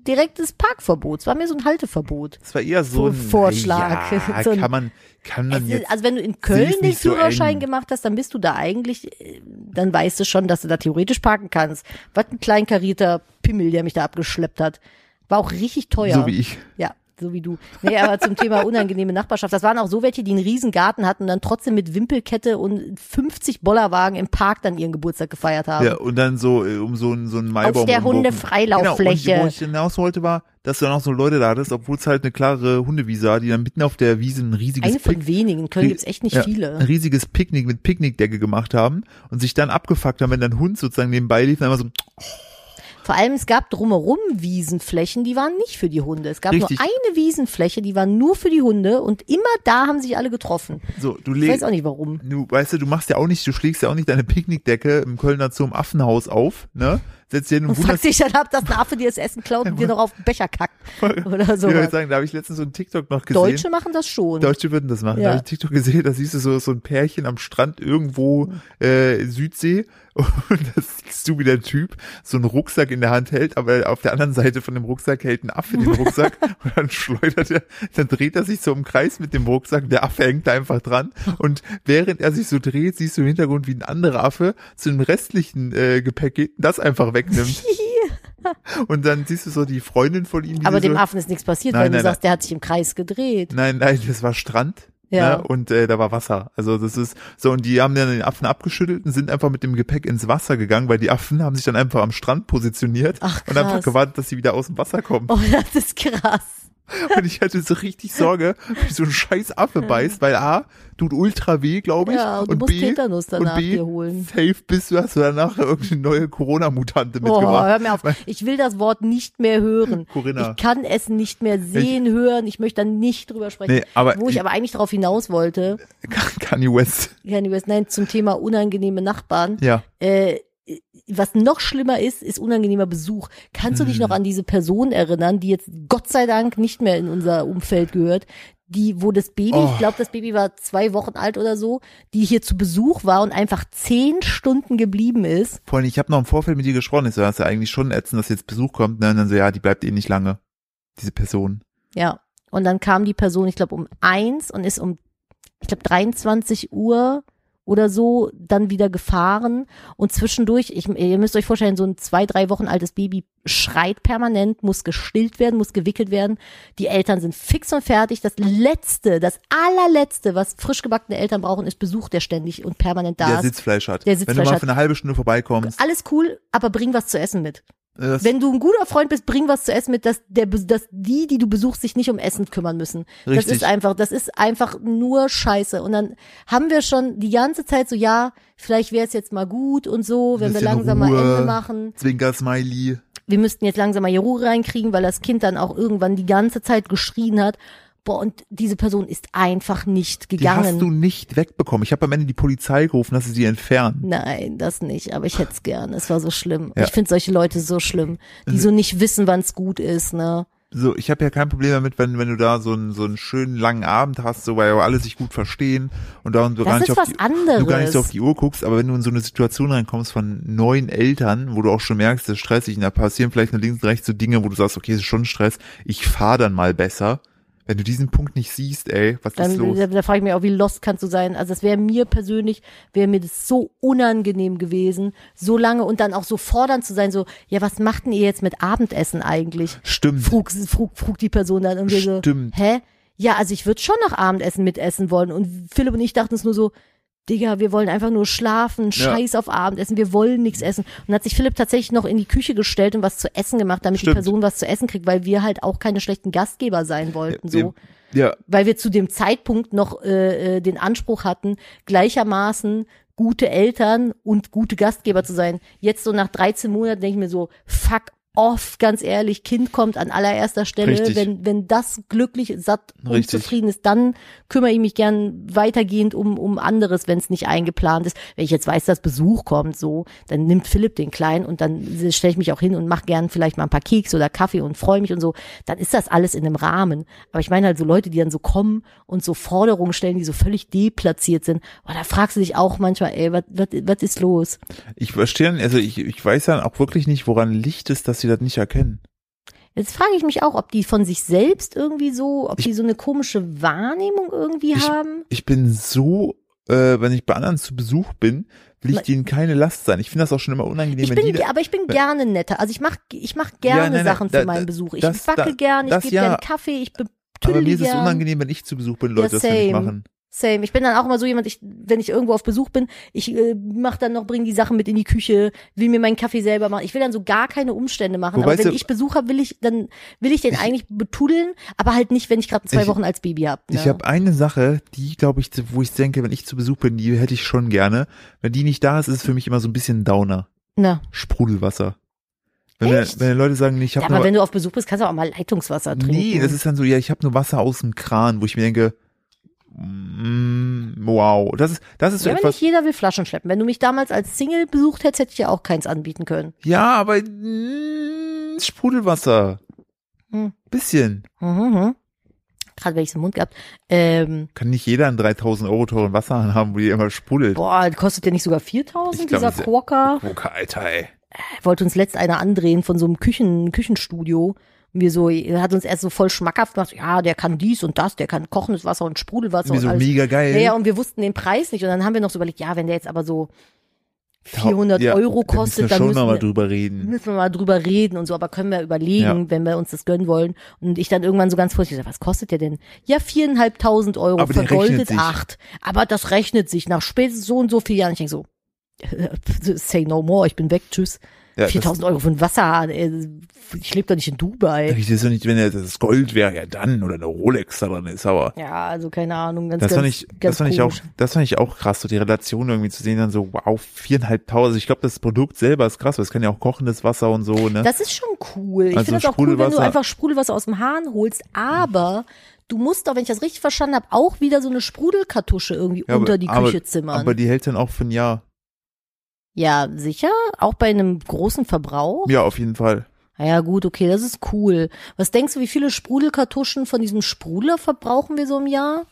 direktes Parkverbot. Es war mir so ein Halteverbot.
Das war eher so ein
Vorschlag.
Ja, (laughs)
So ein-
kann man, kann man
Es
jetzt.
ist, also wenn du in Köln den
so
Führerschein
eng.
gemacht hast, dann bist du da eigentlich, äh, dann weißt du schon, dass du da theoretisch parken kannst. Was ein kleinkarierter Pimmel, der mich da abgeschleppt hat. War auch richtig teuer.
So wie ich.
Ja, so wie du. Nee, aber zum Thema unangenehme Nachbarschaft. Das waren auch so welche, die einen riesen Garten hatten und dann trotzdem mit Wimpelkette und 50 Bollerwagen im Park dann ihren Geburtstag gefeiert haben.
Ja, und dann so äh, um so ein so ein Maibaum
Auf der. Hundefreilauffläche.
Genau, und wo ich hinaus wollte war, dass du dann auch so Leute da hattest, obwohl es halt eine klare Hundewiese war, die dann mitten auf der Wiese ein riesiges
Eine von
Pick-
wenigen. Köln gibt's echt nicht
ja, ein
viele.
riesiges Picknick mit Picknickdecke gemacht haben und sich dann abgefuckt haben, wenn dein Hund sozusagen nebenbei lief, dann immer so,
Vor allem, es gab drumherum Wiesenflächen, die waren nicht für die Hunde. Es gab
Richtig.
nur eine Wiesenfläche, die war nur für die Hunde und immer da haben sich alle getroffen.
so, du
Ich
legst,
weiß auch nicht warum.
du, weißt du, du machst ja auch nicht, du schlägst ja auch nicht deine Picknickdecke im Kölner Zoo im Affenhaus auf, ne? Setzt dir und wunderst
sich dann ab, dass ein Affe dir das Essen klaut und dir noch auf den Becher kackt. (laughs) Oder so.
Ich würde sagen, da habe ich letztens so einen TikTok noch gesehen.
Deutsche machen das schon.
Deutsche würden das machen.
Ja.
Da habe ich TikTok gesehen, da siehst du so, so ein Pärchen am Strand irgendwo äh, Südsee und (laughs) das siehst du, wie der Typ so einen Rucksack in der Hand hält, aber auf der anderen Seite von dem Rucksack hält ein Affe den Rucksack (laughs) und dann schleudert er, dann dreht er sich so im Kreis mit dem Rucksack, der Affe hängt da einfach dran und während er sich so dreht, siehst du im Hintergrund, wie ein anderer Affe zu dem restlichen äh, Gepäck geht das einfach wegnimmt. (laughs) und dann siehst du so die Freundin von ihm, die
Aber
so,
dem Affen ist nichts passiert,
Nein,
weil du
nein,
sagst, der hat sich im Kreis gedreht.
Nein, nein, das war Strand.
Ja.
Ne? Und äh, da war Wasser. Also das ist so, und die haben dann den Affen abgeschüttelt und sind einfach mit dem Gepäck ins Wasser gegangen, weil die Affen haben sich dann einfach am Strand positioniert
Ach,
und einfach gewartet, dass sie wieder aus dem Wasser kommen.
Oh, (laughs) das ist krass. (laughs)
Und ich hatte so richtig Sorge, wie so ein scheiß Affe beißt, weil A, tut ultra weh, glaube ich.
Ja, und du musst
B,
Tetanus danach
und B,
dir holen.
safe bist du, hast du danach irgendeine neue Corona-Mutante
Oh,
mitgebracht.
hör mir auf. Ich will das Wort nicht mehr hören.
Corinna.
Ich kann es nicht mehr sehen, hören. Ich möchte da nicht drüber sprechen.
Nee, aber
Wo ich
ich-
aber eigentlich darauf hinaus wollte,
Kanye West.
Kanye West, nein, zum Thema unangenehme Nachbarn.
Ja.
Äh, was noch schlimmer ist, ist unangenehmer Besuch. Kannst du dich noch an diese Person erinnern, die jetzt Gott sei Dank nicht mehr in unser Umfeld gehört, die, wo das Baby,
Oh.
ich glaube, das Baby war zwei Wochen alt oder so, die hier zu Besuch war und einfach zehn Stunden geblieben ist.
Vor allem, ich habe noch im Vorfeld mit dir gesprochen, ich so, das ist ja eigentlich schon ätzend, dass jetzt Besuch kommt, ne? Und dann so, ja, die bleibt eh nicht lange. Diese Person.
Ja. Und dann kam die Person, ich glaube, um eins und ist um, ich glaube, 23 Uhr oder so dann wieder gefahren und zwischendurch, ich, ihr müsst euch vorstellen, so ein zwei, drei Wochen altes Baby schreit permanent, muss gestillt werden, muss gewickelt werden. Die Eltern sind fix und fertig. Das letzte, das allerletzte, was frisch gebackene Eltern brauchen, ist Besuch, der ständig und permanent da
der
ist.
Sitzfleisch hat.
Der
Wenn
Sitzfleisch
du mal
hat.
für eine halbe Stunde vorbeikommst.
Alles cool, aber bring was zu essen mit.
Das,
Wenn du ein guter Freund bist, bring was zu essen mit, dass der, dass die, die du besuchst, sich nicht um Essen kümmern müssen. Das
Richtig.
ist einfach, das ist einfach nur Scheiße. Und dann haben wir schon die ganze Zeit so, ja, vielleicht wäre es jetzt mal gut und so, wenn wir langsam mal
Ruhe.
Ende machen.
Zwinker-Smiley.
Wir müssten jetzt langsam mal hier Ruhe reinkriegen, weil das Kind dann auch irgendwann die ganze Zeit geschrien hat. Boah, und diese Person ist einfach nicht
Die
gegangen.
hast du nicht wegbekommen. Ich habe am Ende die Polizei gerufen, dass sie sie entfernen.
Nein, das nicht, aber ich hätte es gern. Es war so schlimm.
Ja.
Ich finde solche Leute so schlimm, die so nicht wissen, wann es gut ist, ne?
So, ich habe ja kein Problem damit, wenn, wenn du da so einen, so einen schönen langen Abend hast, so weil alle sich gut verstehen und da und du
Das
gar nicht
ist
auf
was
die,
anderes.
du gar nicht so auf die Uhr guckst, aber wenn du in so eine Situation reinkommst von neuen Eltern, wo du auch schon merkst, das ist stressig und da passieren vielleicht nur links und rechts so Dinge, wo du sagst, okay, es ist schon Stress, ich fahr dann mal besser. Wenn du diesen Punkt nicht siehst, ey, was ist
Dann,
los?
da, da frage ich mich auch, wie lost kannst du sein? Also es wäre mir persönlich, wäre mir das so unangenehm gewesen, so lange und dann auch so fordernd zu sein, so, ja, was macht denn ihr jetzt mit Abendessen eigentlich?
Stimmt.
Frug, frug, frug die Person dann und wir so,
Stimmt.
hä? Ja, also ich würde schon noch Abendessen mitessen wollen. Und Philipp und ich dachten es nur so, Digga, wir wollen einfach nur schlafen, scheiß auf Abendessen, wir wollen nichts essen. Und dann hat sich Philipp tatsächlich noch in die Küche gestellt und was zu essen gemacht, damit
Stimmt.
die Person was zu essen kriegt, weil wir halt auch keine schlechten Gastgeber sein wollten. So
Ja,
weil wir zu dem Zeitpunkt noch äh, äh, den Anspruch hatten, gleichermaßen gute Eltern und gute Gastgeber zu sein. Jetzt so nach 13 Monaten denke ich mir so, fuck off, ganz ehrlich, Kind kommt an allererster Stelle.
Richtig.
Wenn, wenn das glücklich, satt und
Richtig.
zufrieden ist, dann kümmere ich mich gern weitergehend um, um anderes, wenn es nicht eingeplant ist. Wenn ich jetzt weiß, dass Besuch kommt, so, dann nimmt Philipp den Kleinen und dann stelle ich mich auch hin und mache gern vielleicht mal ein paar Keks oder Kaffee und freue mich und so. Dann ist das alles in einem Rahmen. Aber ich meine halt so Leute, die dann so kommen und so Forderungen stellen, die so völlig deplatziert sind. Oh, da fragst du dich auch manchmal, ey, was was was ist los?
ich verstehe, also ich, ich weiß dann auch wirklich nicht, woran Licht ist, dass sie das nicht erkennen.
Jetzt frage ich mich auch, ob die von sich selbst irgendwie so, ob die so eine komische Wahrnehmung irgendwie
Ich-
haben.
Ich bin so äh, wenn ich bei anderen zu Besuch bin, will ich denen keine Last sein. Ich finde das auch schon immer unangenehm,
Ich
wenn
bin,
die
ge- aber ich bin gerne netter. Also ich mach, ich mach gerne
nein, nein,
Sachen
da-
für meinen Besuch. Ich
das-
backe
da-
gern, ich gebe
ja.
gern Kaffee, ich
aber
betüdel
mir ist es unangenehm, wenn ich zu Besuch bin, Leute
Ja,
das
same.
machen.
Same. Ich bin dann auch immer so jemand, ich, wenn ich irgendwo auf Besuch bin, ich äh, mach dann noch, bring die Sachen mit in die Küche, will mir meinen Kaffee selber machen. Ich will dann so gar keine Umstände machen.
Wobei
aber wenn
ja-
ich Besuch habe, will ich, dann will ich den eigentlich betudeln, aber halt nicht, wenn ich gerade zwei
Ich-
Wochen als Baby habe. Ne?
Ich habe eine Sache, die glaube ich, wo ich denke, wenn ich zu Besuch bin, die hätte ich schon gerne. Wenn die nicht da ist, ist es für mich immer so ein bisschen Downer.
Na.
Sprudelwasser. Wenn,
Echt?
wenn Leute sagen, ich
Ja,
habe
aber
nur,
wenn du auf Besuch bist, kannst du auch mal Leitungswasser trinken.
nee, das ist dann so, ja, ich habe nur Wasser aus dem Kran, wo ich mir denke, wow, das ist, das ist so
ja,
etwas.
nicht jeder will Flaschen schleppen. Wenn du mich damals als Single besucht hättest, hätte ich dir auch keins anbieten können.
Ja, aber mm, Sprudelwasser.
Hm.
Bisschen.
Mhm. mhm. Gerade wenn ich es im Mund gehabt. Ähm,
Kann nicht jeder einen 3000 Euro teuren Wasserhahn haben, wo die immer sprudelt.
boah, kostet der nicht sogar 4000,
Ich glaub,
dieser Quokka?
Gucke, Alter, ey.
wollte uns letzt einer andrehen von so einem Küchen, Küchenstudio. Wir so, er hat uns erst so voll schmackhaft gemacht, ja, der kann dies und das, der kann kochendes Wasser und Sprudelwasser
Mir
und
so
alles.
mega geil.
Ja, und wir wussten den Preis nicht. Und dann haben wir noch so überlegt, ja, wenn der jetzt aber so 400
Ja,
Euro kostet,
müssen wir
dann müssen
mal
wir,
drüber reden.
müssen wir mal drüber reden und so, aber können wir überlegen,
Ja.
wenn wir uns das gönnen wollen. Und ich dann irgendwann so ganz vorsichtig, was kostet der denn? Ja, viereinhalbtausend Euro,
Aber
vergoldet acht. Aber das rechnet sich nach spätestens so und so vielen Jahren. Ich denke so, (laughs) say no more, ich bin weg, tschüss.
Ja, das-
4000 Euro für ein Wasserhahn, ey, ich lebe doch nicht in Dubai.
Ich weiß ja nicht, wenn das Gold wäre, ja dann, oder eine Rolex da dran ist, aber
Ja, also keine Ahnung, ganz,
das
ganz,
fand ich,
ganz
das fand ich auch, das fand ich auch krass, so die Relation irgendwie zu sehen, dann so, wow, viereinhalbtausend. Also Ich glaube, das Produkt selber ist krass, weil es kann ja auch kochendes Wasser und so, ne?
Das ist schon cool. Ich
Also
finde das auch cool, wenn du einfach Sprudelwasser aus dem Hahn holst, aber du musst doch, wenn ich das richtig verstanden habe, auch wieder so eine Sprudelkartusche irgendwie
Ja,
unter
aber-
die Küche zimmern.
Aber die hält dann auch für ein Jahr.
Ja, sicher? Auch bei einem großen Verbrauch?
Ja, auf jeden Fall.
Na Ja, gut, okay, das ist cool. Was denkst du, wie viele Sprudelkartuschen von diesem Sprudler verbrauchen wir so im Jahr?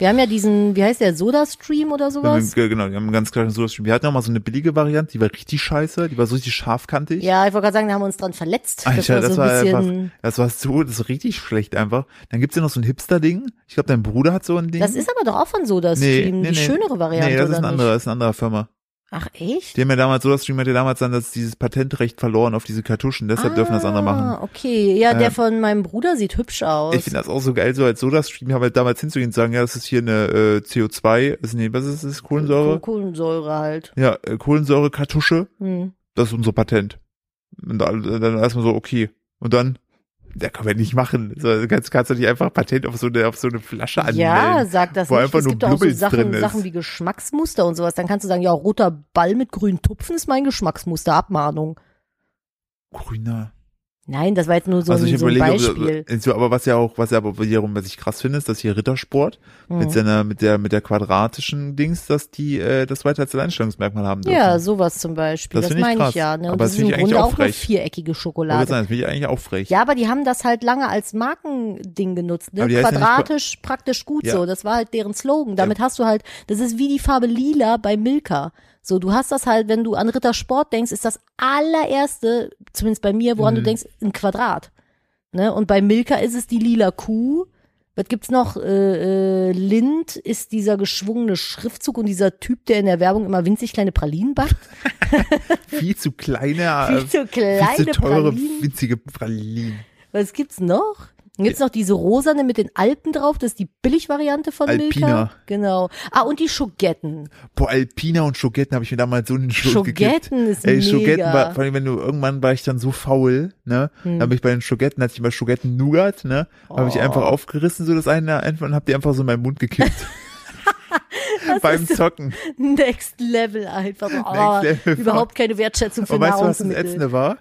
Wir haben ja diesen, wie heißt der, Soda-Stream oder sowas?
ge- genau, wir haben einen ganz klaren Soda-Stream. Wir hatten auch mal so eine billige Variante, die war richtig scheiße, die war so richtig scharfkantig.
Ja, ich wollte gerade sagen, da haben wir uns dran verletzt.
Alter, das
so
war,
ein bisschen,
einfach, das war so, das ist richtig schlecht einfach. Dann gibt's ja noch so ein Hipster-Ding. Ich glaube, dein Bruder hat so ein Ding.
Das ist aber doch auch von SodaStream, die schönere Variante,
Nee, das ist
oder
eine
nicht?
andere, das ist eine andere Firma.
Ach, echt?
Die haben ja damals, SodaStream hat ja damals dann das, dieses Patentrecht verloren auf diese Kartuschen, deshalb dürfen das andere machen.
Ah, okay. Ja, der
Ähm,
von meinem Bruder sieht hübsch aus.
Ich finde das auch so geil, so als SodaStream halt damals hinzugehen und sagen, ja, das ist hier eine äh, CO2, ist, nee, was ist das, Kohlensäure?
Kohlensäure halt.
Ja, äh, Kohlensäure-Kartusche,
Hm.
das ist unser Patent. Und dann, dann erstmal so, okay. Und dann, ja, können wir nicht machen. So, kannst, kannst du nicht einfach Patent auf so eine, auf so eine Flasche anmelden.
Ja, sag das
wo
nicht.
einfach
es
nur
gibt auch so
Blubbels
Sachen. Sachen wie Geschmacksmuster und sowas. Dann kannst du sagen, ja, roter Ball mit grünen Tupfen ist mein Geschmacksmuster. Abmahnung.
Grüner.
Nein, das war jetzt nur so
also
ein,
ich
so ein
überlege,
Beispiel.
ob, aber was ja auch, was ja aber wiederum, was ich krass finde, ist, dass hier Rittersport
Mhm.
mit seiner, mit der, mit der quadratischen Dings, dass die äh, das weiter als Alleinstellungsmerkmal haben dürfen.
Ja, sowas zum Beispiel.
Das
Das,
finde ich
meine
krass.
ich ja. Ne? Und
Aber
das
das
ist im
finde ich eigentlich
Grunde
auch
auch
frech.
viereckige
Wollte
Schokolade.
das finde ich eigentlich auch frech.
Ja, aber die haben das halt lange als Markending genutzt, ne?
Heißt ja
Quadratisch, praktisch gut
Ja.
so. Das war halt deren Slogan. Damit hast du halt, das ist wie die Farbe lila bei Milka. So, du hast das halt, wenn du an Rittersport denkst, ist das allererste, zumindest bei mir, woran
Mhm.
du denkst, ein Quadrat. Ne? Und bei Milka ist es die lila Kuh. Was gibt's noch? Äh, äh, Lind ist dieser geschwungene Schriftzug und dieser Typ, der in der Werbung immer winzig kleine Pralinen backt. (laughs)
Viel zu kleine,
Viel
äh,
zu kleine
viel zu teure,
Pralinen.
winzige Pralinen.
Was gibt's noch? Dann gibt's noch diese rosane mit den Alpen drauf, das ist die Billigvariante von
Alpina.
Milka. Genau. Ah, und die Schogetten.
Boah, Alpina und Schogetten habe ich mir damals so in den Schoß gekippt.
Schogetten ist
Ey,
mega.
Schogetten war, vor allem wenn du, irgendwann war ich dann so faul, ne,
Hm.
dann bin ich bei den Schogetten, hatte ich immer Schogetten Nougat, ne, habe ich
Oh.
einfach aufgerissen, so das eine einfach und hab die einfach so in meinen Mund gekippt. (laughs) Beim
ist so-
Zocken.
Next Level einfach. Oh,
Next Level.
Überhaupt keine Wertschätzung für
Und weißt du, was das. Ätzende war?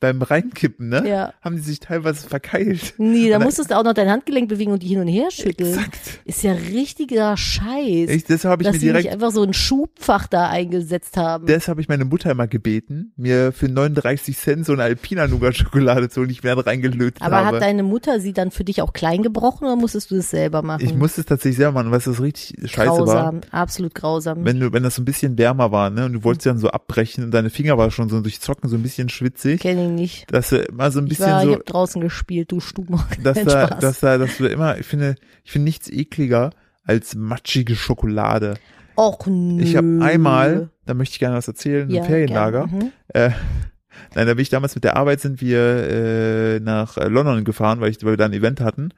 Beim Reinkippen, ne,
Ja.
haben die sich teilweise verkeilt.
Nee, da musstest du auch noch dein Handgelenk bewegen und die hin und her schütteln.
Exakt.
Ist ja richtiger Scheiß.
Ich, deshalb habe ich
dass
mir
sie nicht
direkt,
einfach so ein Schubfach da eingesetzt haben.
deshalb habe ich meine Mutter immer gebeten, mir für 39 Cent so eine Alpina Nougat Schokolade zu holen, ich mir dann reingelötet
Aber
habe.
hat deine Mutter sie dann für dich auch klein gebrochen oder musstest du das selber machen?
ich musste es tatsächlich selber machen, weil es richtig scheiße war.
grausam, absolut grausam.
wenn du, wenn das so ein bisschen wärmer war, ne, und du wolltest dann so abbrechen und deine Finger war schon so durch Zocken so ein bisschen schwitzig,
Kenn ich nicht.
dass du immer so ein
Ich
bisschen
ich
so,
hab draußen gespielt, du Stuben. (laughs)
dass da,
Spaß.
dass da, dass du immer, ich finde, ich finde nichts ekliger als matschige Schokolade.
Och nö.
Ich habe einmal, da möchte ich gerne was erzählen,
ja,
im Ferienlager.
Mhm.
Äh, (laughs) nein, da bin ich damals mit der Arbeit sind wir äh, nach London gefahren, weil, ich, weil wir da ein Event hatten.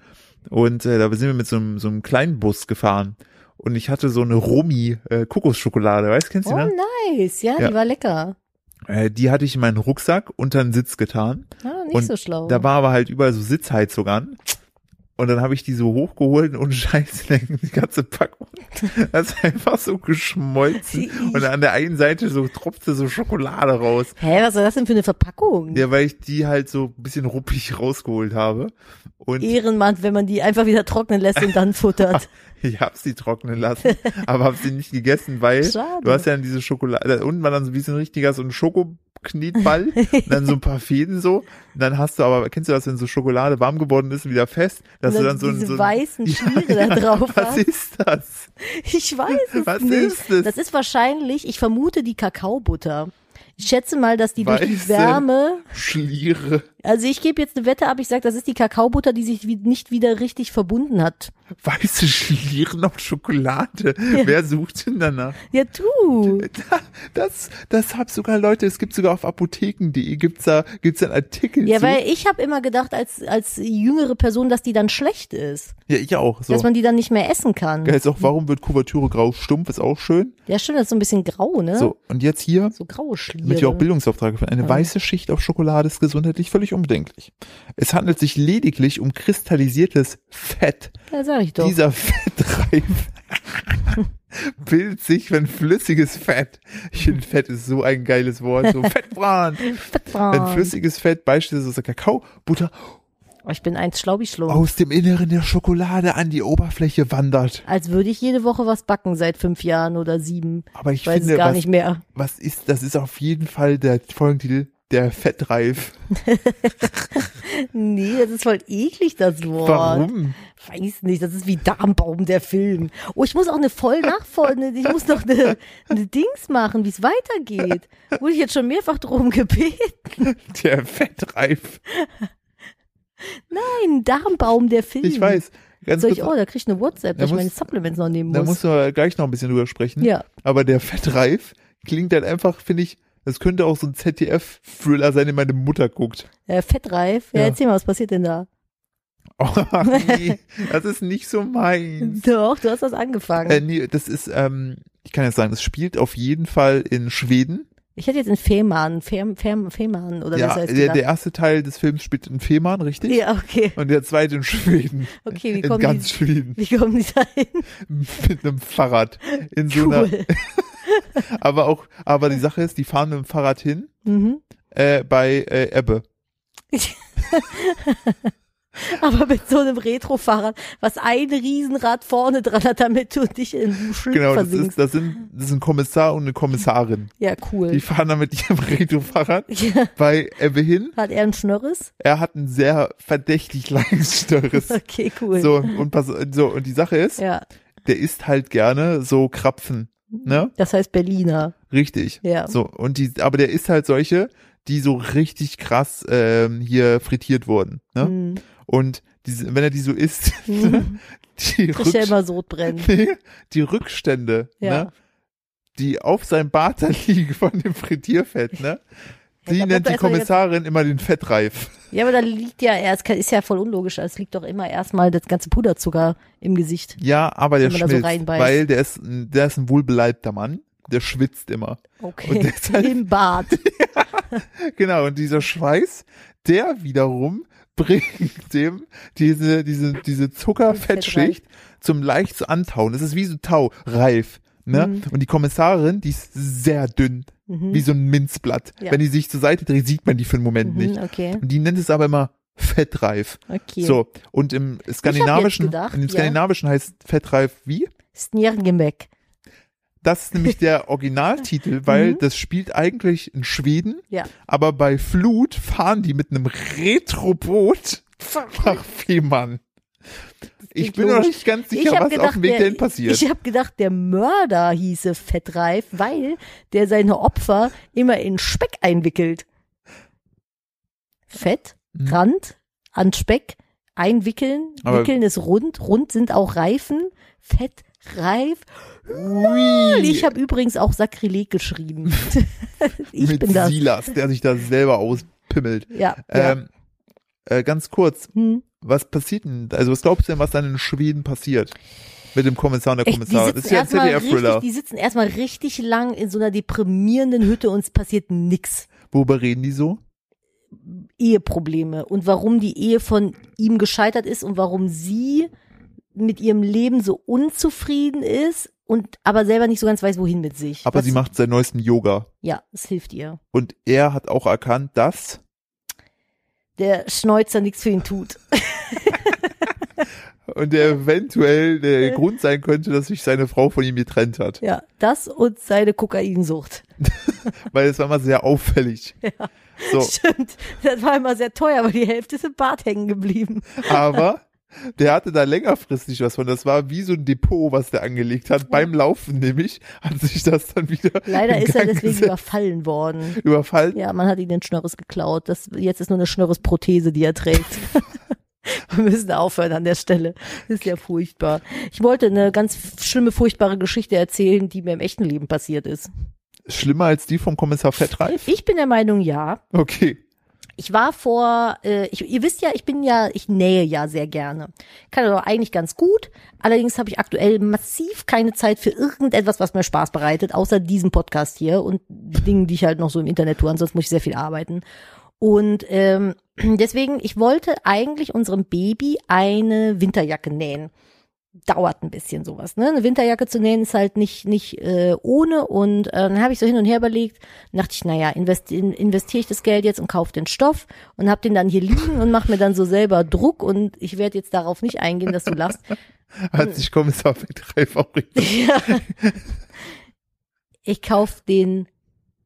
Und äh, da sind wir mit so einem, so einem kleinen Bus gefahren. Und ich hatte so eine Romi äh, Kokosschokolade, weißt du, kennst du
Oh,
die? ne?
nice. Ja,
Ja.
die war lecker.
Äh, die hatte ich in meinen Rucksack unter den Sitz getan.
Ah, nicht
Und
so schlau.
Da war aber halt überall so Sitzheizung an. Und dann habe ich die so hochgeholt und (laughs) scheiße, die ganze Packung. Das ist einfach so geschmolzen. Und an der einen Seite so tropfte so Schokolade raus.
Hä, was war das denn für eine Verpackung?
Ja, weil ich die halt so ein bisschen ruppig rausgeholt habe. Und
Ehrenmann, wenn man die einfach wieder trocknen lässt und dann (laughs) futtert. (laughs)
ich habe sie trocknen lassen, (laughs) aber habe sie nicht gegessen, weil
Schade.
du hast ja dann diese Schokolade, da unten war dann so wie so ein richtiger so ein Schokoknetball, und (laughs) dann so ein paar Fäden so. Und dann hast du aber, kennst du das, wenn so Schokolade warm geworden ist, wieder fest, dass
Und
du
dann
dann so,
diese
so
weißen Schliere da drauf
Was
hast.
ist das?
Ich weiß es
Was
nicht.
ist es?
Das ist wahrscheinlich, ich vermute die Kakaobutter. Ich schätze mal, dass die durch die
Weiße
Wärme,
Schliere.
Also ich gebe jetzt eine Wette ab, ich sage, das ist die Kakaobutter, die sich wie, nicht wieder richtig verbunden hat.
Weiße Schlieren auf Schokolade. Wer sucht denn danach?
Ja, du.
Das, das hab sogar Leute, es gibt sogar auf apotheken.de gibt's da, gibt's da einen Artikel
Ja,
zu.
weil ich habe immer gedacht, als, als jüngere Person, dass die dann schlecht ist.
ja, ich auch. So.
Dass man die dann nicht mehr essen kann.
Geil ist auch, warum wird Kuvertüre grau stumpf, ist auch schön.
Ja, stimmt, das ist so ein bisschen grau, ne?
So, und jetzt hier,
So graue Schliere.
damit wir auch Bildungsauftrag. Eine weiße Schicht auf Schokolade ist gesundheitlich völlig unbedenklich. Es handelt sich lediglich um kristallisiertes Fett.
Ja, sag ich doch.
Dieser Fettreif (laughs) bildet sich, wenn flüssiges Fett, ich finde Fett ist so ein geiles Wort, so (laughs) Fettbran, wenn
Fettbraun.
flüssiges Fett, beispielsweise Kakaobutter,
Oh, ich bin eins schlau wie schlau.
aus dem Inneren der Schokolade an die Oberfläche wandert.
Als würde ich jede Woche was backen seit fünf Jahren oder sieben.
Aber ich
Ich weiß
finde,
es gar
was,
nicht mehr.
was ist, das ist auf jeden Fall der Folgentitel, der Fettreif. (laughs)
Nee, das ist voll eklig, das Wort.
Warum?
Weiß nicht, das ist wie Darmbaum, der Film. Oh, ich muss auch eine voll nachfolgende, ich muss noch eine, eine Dings machen, wie es weitergeht. Wurde ich jetzt schon mehrfach drum gebeten.
Der Fettreif.
Nein, Darmbaum, der Film.
Ich weiß. Ganz
Soll ich, oh, da krieg ich eine WhatsApp,
Da
dass ich meine Supplements noch nehmen
da
muss.
musst du gleich noch ein bisschen drüber sprechen.
Ja.
Aber der Fettreif klingt halt einfach, finde ich, das könnte auch so ein ZDF-Thriller sein, den meine Mutter guckt.
Äh, Fettreif. Ja,
Ja.
erzähl mal, was passiert denn da? (laughs)
Oh, nee, das ist nicht so meins.
Doch, du hast das angefangen.
Äh, nee, das ist, ähm, ich kann jetzt sagen, das spielt auf jeden Fall in Schweden.
ich hätte jetzt in Fehmarn, Fehm, Fehm, Fehmarn oder
ja,
was heißt
der,
gedacht.
der erste Teil des Films spielt in Fehmarn, richtig?
Ja, okay.
Und der zweite in Schweden.
Okay, wie
in
kommen
ganz
die,
Schweden.
wie kommen die da hin? (laughs)
Mit einem Fahrrad. In so einer,
Cool. (laughs)
aber auch, aber die Sache ist, die fahren mit dem Fahrrad hin,
Mhm.
äh, bei äh, Ebbe. (laughs)
Aber mit so einem Retro-Fahrrad, was ein Riesenrad vorne dran hat, damit du dich in den Schlitten
Genau, das ist, das sind, das ist ein Kommissar und eine Kommissarin.
Ja,
Die
cool.
fahren dann mit ihrem (laughs) Retro-Fahrrad
Ja.
bei Ebbe hin.
Hat er einen Schnörres?
Er hat ein sehr verdächtig langes Störres.
Okay, cool.
So, und pass, so, und die Sache ist,
Ja,
der isst halt gerne so Krapfen, ne?
das heißt Berliner.
Richtig.
Ja.
So, und die, aber der isst halt solche, die so richtig krass ähm, hier frittiert wurden, ne?
Hm.
Und diese, wenn er die so isst, (laughs)
Hm.
die,
Kriegt ja
Rückst
immer Sodbrennen. (laughs)
nee, die Rückstände,
Ja.
ne? Die auf seinem Bart da (laughs) liegen von dem Frittierfett, ne?
Ja,
Die
da
nennt die Kommissarin immer den Fettreif.
Ja, aber da liegt ja, er ist ja voll unlogisch, es liegt doch immer erstmal das ganze Puderzucker im Gesicht.
Ja, aber der
so
schmilzt,
reinbeißt.
weil der ist, ein- der ist ein wohlbeleibter Mann. Der schwitzt immer.
Okay.
Und deshalb- (laughs)
Im Bad. (laughs)
Genau, und dieser Schweiß, der wiederum (laughs) bringt dem diese, diese, diese Zuckerfettschicht zum leicht zu antauen. Es ist wie so Tau, reif. Ne?
Mhm.
Und die Kommissarin, die ist sehr dünn, wie so ein Minzblatt.
Ja.
Wenn die sich zur Seite dreht, sieht man die für einen Moment nicht.
Mhm, okay.
Und die nennt es aber immer fettreif.
Okay.
So, und im skandinavischen,
gedacht,
im
ja.
skandinavischen heißt fettreif wie?
Snjergemeck.
Das ist nämlich der (laughs) Originaltitel, weil
Mhm.
das spielt eigentlich in Schweden,
Ja.
aber bei Flut fahren die mit einem Retroboot nach Fehmarn. Ich bin noch nicht ganz
Ich
sicher, was auf dem Weg dahin passiert.
Ich habe gedacht, der Mörder hieße Fettreif, weil der seine Opfer immer in Speck einwickelt. Fett,
Mhm.
Rand, an Speck, einwickeln.
Aber-
Wickeln ist rund. Rund sind auch Reifen. Fett, reif.
Ui,
Ich habe übrigens auch Sakrileg geschrieben. (laughs) ich
mit
bin das.
Silas, der sich da selber auspimmelt.
Ja. ja.
Ähm, äh, ganz kurz,
Hm.
Was passiert denn, also was glaubst du denn, was dann in Schweden passiert? Mit dem Kommissar und der Kommissar. Das
sitzen
ist ja ein
erstmal richtig,
ZDF-Thriller.
die sitzen erstmal richtig lang in so einer deprimierenden Hütte und es passiert nix.
Worüber reden die so?
Eheprobleme und warum die Ehe von ihm gescheitert ist und warum sie mit ihrem Leben so unzufrieden ist und aber selber nicht so ganz weiß, wohin mit sich.
Aber
Was-
sie macht seit neuestem Yoga.
Ja, es hilft ihr.
Und er hat auch erkannt, dass
Der Schneuzer nichts für ihn tut. (laughs)
und der eventuell der Grund sein könnte, dass sich seine Frau von ihm getrennt hat.
Ja, das und seine Kokainsucht. (laughs)
Weil es war mal sehr auffällig. So,
Stimmt. Das war immer sehr teuer, aber die Hälfte ist im Bad hängen geblieben.
aber der hatte da längerfristig was von. Das war wie so ein Depot, was der angelegt hat. Beim Laufen nämlich hat sich das dann wieder
Leider ist er deswegen
gesetzt.
überfallen worden.
überfallen.
Ja, man hat ihn den Schnörres geklaut. Das, jetzt ist nur eine Schnörres-Prothese, die er trägt. (laughs) Wir müssen aufhören an der Stelle. Das ist ja furchtbar. Ich wollte eine ganz schlimme, furchtbare Geschichte erzählen, die mir im echten Leben passiert ist.
Schlimmer als die vom Kommissar Fettreif?
Ich bin der Meinung, ja.
Okay.
Ich war vor, äh, ich, ihr wisst ja, ich bin ja, ich nähe ja sehr gerne. Kann aber eigentlich ganz gut. Allerdings habe ich aktuell massiv keine Zeit für irgendetwas, was mir Spaß bereitet, außer diesem Podcast hier und Dingen, die ich halt noch so im Internet tue. Ansonsten muss ich sehr viel arbeiten. Und ähm, (clears throat) deswegen, ich wollte eigentlich unserem Baby eine Winterjacke nähen. Dauert ein bisschen sowas, ne? Eine Winterjacke zu nähen ist halt nicht nicht äh, ohne und äh, dann habe ich so hin und her überlegt, dachte ich, naja, investi in, investiere ich das Geld jetzt und kaufe den Stoff und habe den dann hier liegen und mache mir dann so selber Druck und ich werde jetzt darauf nicht eingehen, dass du lachst. (laughs)
Hat sich Kommissar Fettreif auch richtig. (laughs)
Ja. (laughs) Ich kauf den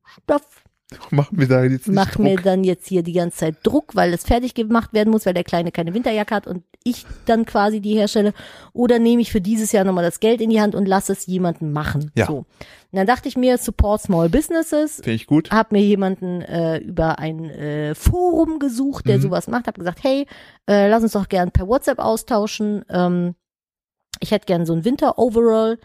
Stoff (laughs)
Mach mir da jetzt nicht
mach
Druck.
mir dann jetzt hier die ganze Zeit Druck, weil es fertig gemacht werden muss, weil der Kleine keine Winterjacke hat und ich dann quasi die herstelle. Oder nehme ich für dieses Jahr nochmal das Geld in die Hand und lasse es jemanden machen.
Ja.
So. Und dann dachte ich mir, support small businesses.
Finde ich gut.
Hab mir jemanden äh, über ein äh, Forum gesucht, der
Mhm.
sowas macht. Hab gesagt, hey, äh, lass uns doch gern per WhatsApp austauschen. Ähm, ich hätte gern so ein Winter-Overall.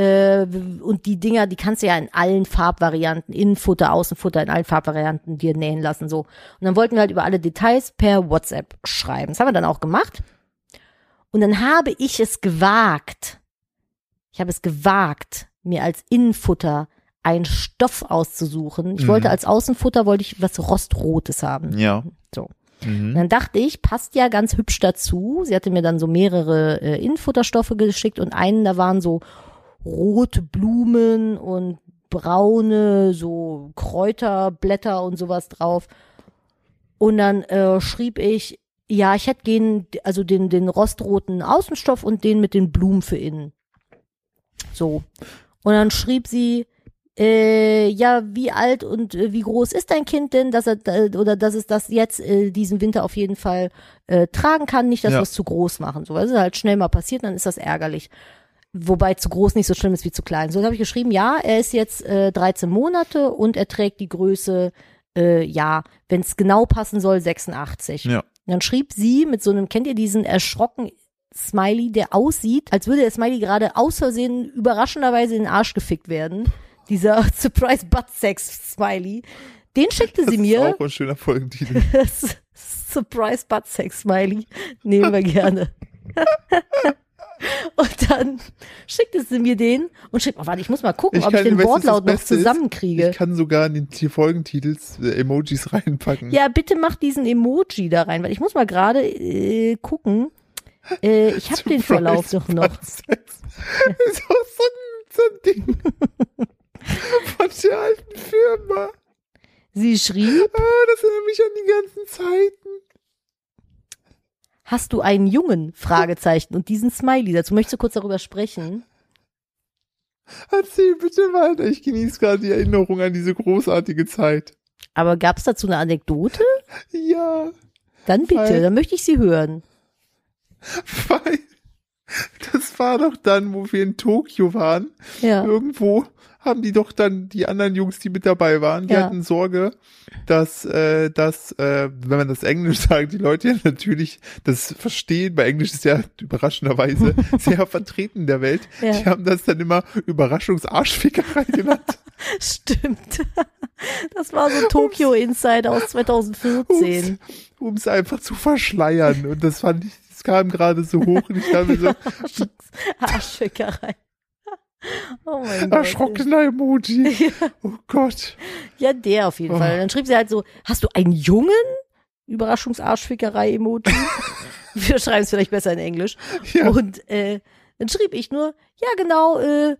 Äh, und die Dinger, die kannst du ja in allen Farbvarianten, Innenfutter, Außenfutter, in allen Farbvarianten dir nähen lassen, so. Und dann wollten wir halt über alle Details per WhatsApp schreiben. Das haben wir dann auch gemacht. Und dann habe ich es gewagt. Ich habe es gewagt, mir als Innenfutter einen Stoff auszusuchen. Ich
Mhm.
wollte als Außenfutter, wollte ich was Rostrotes haben.
Ja.
So.
Mhm.
Dann dachte ich, passt ja ganz hübsch dazu. Sie hatte mir dann so mehrere äh, Innenfutterstoffe geschickt und einen, da waren so rote Blumen und braune, so Kräuterblätter und sowas drauf. Und dann äh, schrieb ich, ja, ich hätte gehen, also den, den rostroten Außenstoff und den mit den Blumen für innen. So. Und dann schrieb sie, äh, ja, wie alt und äh, wie groß ist dein Kind denn, dass er äh, oder dass es das jetzt äh, diesen Winter auf jeden Fall äh, tragen kann, nicht, dass
Ja.
wir es zu groß machen. So, weil es halt schnell mal passiert, dann ist das ärgerlich. Wobei zu groß nicht so schlimm ist wie zu klein. So habe ich geschrieben, ja, er ist jetzt äh, 13 Monate und er trägt die Größe, äh, ja, wenn es genau passen soll, 86.
Ja.
Und dann schrieb sie mit so einem, kennt ihr diesen erschrocken Smiley, der aussieht, als würde der Smiley gerade aus Versehen überraschenderweise in den Arsch gefickt werden. Dieser (laughs) Surprise Butt Sex Smiley. Den schickte
Das
sie
ist
mir.
auch ein schöner Folgentitel. (laughs)
Surprise Butt Sex Smiley. Nehmen wir gerne. (laughs) Und dann schickte sie mir den und schrieb, oh, warte, ich muss mal gucken,
Ich
ob ich
kann-
den
was das
Wortlaut noch
Beste ist?
zusammenkriege.
Ich kann sogar in den Folgentitels äh, Emojis (laughs) reinpacken.
Ja, bitte mach diesen Emoji da rein, weil ich muss mal gerade äh, gucken. Äh, ich habe (laughs) den Verlauf doch noch.
Sex. ist (laughs) auch so ein, so ein Ding von der alten Firma.
Sie schrieb,
Ah, das erinnert mich an die ganzen Zeiten.
Hast du einen Jungen? Fragezeichen. Und diesen Smiley, dazu möchtest du kurz darüber sprechen.
Erzähl bitte weiter. Ich genieße gerade die Erinnerung an diese großartige Zeit.
Aber gab's dazu eine Anekdote?
Ja,
Dann bitte,
Weil-
dann möchte ich sie hören.
weil das war doch dann, wo wir in Tokio waren.
Ja.
Irgendwo haben die doch dann die anderen Jungs, die mit dabei waren, die
Ja.
hatten Sorge, dass, äh, dass äh, wenn man das Englisch (laughs) sagt, die Leute ja natürlich das verstehen. Bei Englisch ist ja überraschenderweise (laughs) sehr vertreten in der Welt.
Ja.
Die haben das dann immer Überraschungsarschfickerei (laughs) genannt.
Stimmt. Das war so Tokyo Insider aus 2014.
um es einfach zu verschleiern. Und das fand ich, das kam gerade so hoch und ich mir so
Arschfickerei. Oh mein Gott.
erschrockener Emoji. (laughs) Oh Gott.
Ja, der auf jeden
Oh.
Fall. Dann schrieb sie halt so, hast du einen Jungen? Überraschungsarschfickerei-Emoji. (laughs) Wir schreiben es vielleicht besser in Englisch.
Ja.
Und äh, dann schrieb ich nur, ja genau, äh,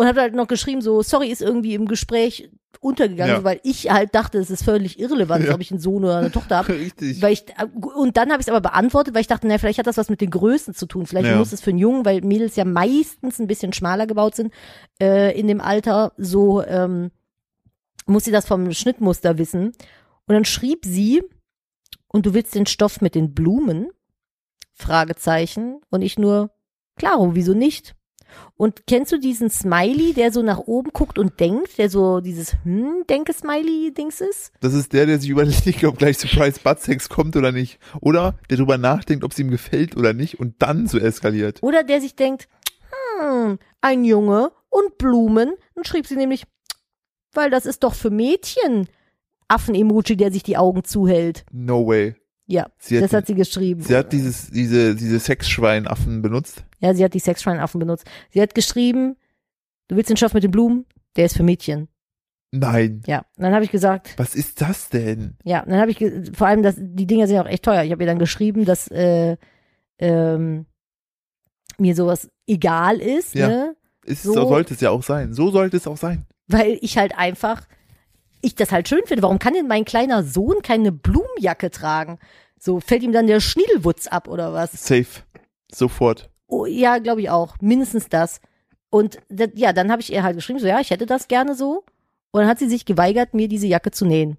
und habe halt noch geschrieben, so, sorry, ist irgendwie im Gespräch untergegangen,
Ja.
weil ich halt dachte, es ist völlig irrelevant,
Ja.
ob ich einen Sohn oder eine Tochter habe. (laughs)
Richtig.
Weil ich, und dann habe ich es aber beantwortet, weil ich dachte, na, vielleicht hat das was mit den Größen zu tun. Vielleicht
Ja.
muss es für einen Jungen, weil Mädels ja meistens ein bisschen schmaler gebaut sind, äh, in dem Alter, so ähm, muss sie das vom Schnittmuster wissen. Und dann schrieb sie, und du willst den Stoff mit den Blumen? Fragezeichen. Und ich nur, klaro, wieso nicht? Und kennst du diesen Smiley, der so nach oben guckt und denkt, der so dieses Hm-Denke-Smiley-Dings ist?
Das ist der, der sich überlegt, ob gleich Surprise Buttsex kommt oder nicht. Oder der drüber nachdenkt, ob es ihm gefällt oder nicht und dann so eskaliert.
Oder der sich denkt, hm, ein Junge und Blumen. Dann schrieb sie nämlich, weil das ist doch für Mädchen. Affen-Emoji, der sich die Augen zuhält.
No way.
Ja,
Sie hat,
das hat sie geschrieben.
sie hat dieses, diese, diese Sexschweinaffen benutzt.
Ja, sie hat die Sexschweinaffen benutzt. Sie hat geschrieben, du willst den Stoff mit den Blumen? Der ist für Mädchen.
Nein.
Ja, dann habe ich gesagt,
Was ist das denn?
ja, dann habe ich, vor allem, dass die Dinger sind ja auch echt teuer. Ich habe ihr dann geschrieben, dass äh, ähm, mir sowas egal ist,
Ja.
ne?
Ist,
So-
so sollte es ja auch sein. So sollte es auch sein.
weil ich halt einfach, ich das halt schön finde. Warum kann denn mein kleiner Sohn keine Blumenjacke tragen? So fällt ihm dann der Schniedelwutz ab oder was?
Safe. Sofort.
Oh, ja, glaube ich auch. Mindestens das. Und das, ja, dann habe ich ihr halt geschrieben, so ja, ich hätte das gerne so. Und dann hat sie sich geweigert, mir diese Jacke zu nähen.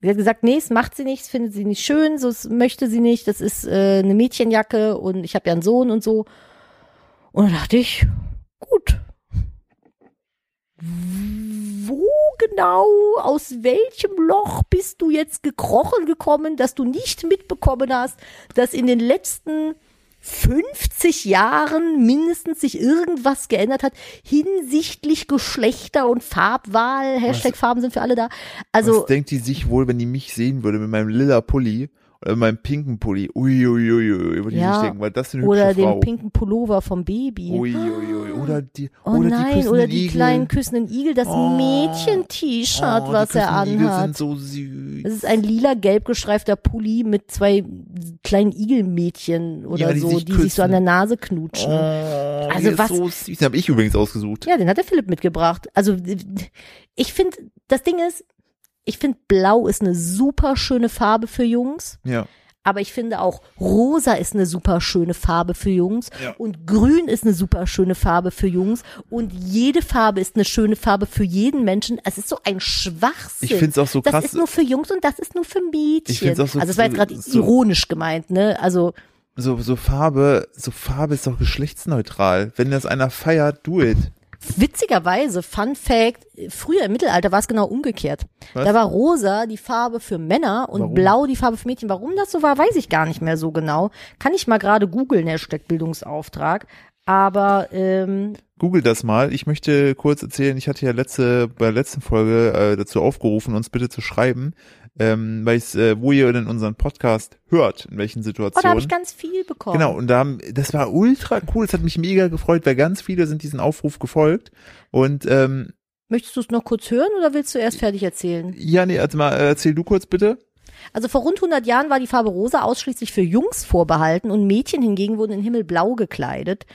Sie hat gesagt, nee, es macht sie nicht, findet sie nicht schön, so möchte sie nicht, das ist äh, eine Mädchenjacke und ich habe ja einen Sohn und so. Und dann dachte ich, gut. Wo genau, aus welchem Loch bist du jetzt gekrochen gekommen, dass du nicht mitbekommen hast, dass in den letzten 50 Jahren mindestens sich irgendwas geändert hat hinsichtlich Geschlechter und Farbwahl. Hashtag Farben sind für alle da. Also,
Was denkt die sich wohl, wenn die mich sehen würde mit meinem lila Pulli oder mit meinem pinken Pulli? Uiuiui, ui, ui, würde die
Ja.
sich denken, weil das eine
oder den
Frau.
pinken Pullover vom Baby.
Uiuiui. Oder die,
Oh
oder die
nein,
küssenden
oder die
Igel.
kleinen küssenden Igel, das
Oh.
Mädchen-T-Shirt,
Oh, die
was er
küssenden Igel
anhat.
sind so süß.
Es ist ein lila-gelb gestreifter Pulli mit zwei kleinen Igelmädchen oder
Ja, die
so,
sich
die sich so
küssen.
an der Nase knutschen.
Oh,
Also was-
so süß. Den habe ich übrigens ausgesucht.
Ja, den hat der Philipp mitgebracht. Also ich finde, das Ding ist, ich finde Blau ist eine super schöne Farbe für Jungs.
Ja.
Aber ich finde auch Rosa ist eine super schöne Farbe für Jungs
Ja.
und Grün ist eine super schöne Farbe für Jungs und jede Farbe ist eine schöne Farbe für jeden Menschen. Es ist so ein Schwachsinn.
Ich find's auch so
das
krass.
ist nur für Jungs und das ist nur für Mädchen.
Ich find's auch so-
also es war jetzt gerade
so-
ironisch gemeint, ne? Also
So, so Farbe, so Farbe ist doch geschlechtsneutral. Wenn das einer feiert, do it.
Witzigerweise, Fun Fact, früher im Mittelalter war es genau umgekehrt.
Was?
Da war rosa die Farbe für Männer und
Warum?
blau die Farbe für Mädchen. Warum das so war, weiß ich gar nicht mehr so genau. Kann ich mal gerade googeln, Hashtag Bildungsauftrag. Aber ähm,
Google das mal. Ich möchte kurz erzählen, ich hatte ja letzte, bei der letzten Folge äh, dazu aufgerufen, uns bitte zu schreiben, ähm, weil äh, wo ihr denn unseren Podcast hört, in welchen
oh, da
Situationen.
habe ich ganz viel bekommen.
Genau, und da haben, das war ultra cool, das hat mich mega gefreut, weil ganz viele sind diesem Aufruf gefolgt. Und ähm,
Möchtest du es noch kurz hören oder willst du erst fertig erzählen?
ja, nee, also mal, äh, erzähl du kurz bitte.
Also vor rund 100 Jahren war die Farbe rosa ausschließlich für Jungs vorbehalten und Mädchen hingegen wurden in himmelblau gekleidet.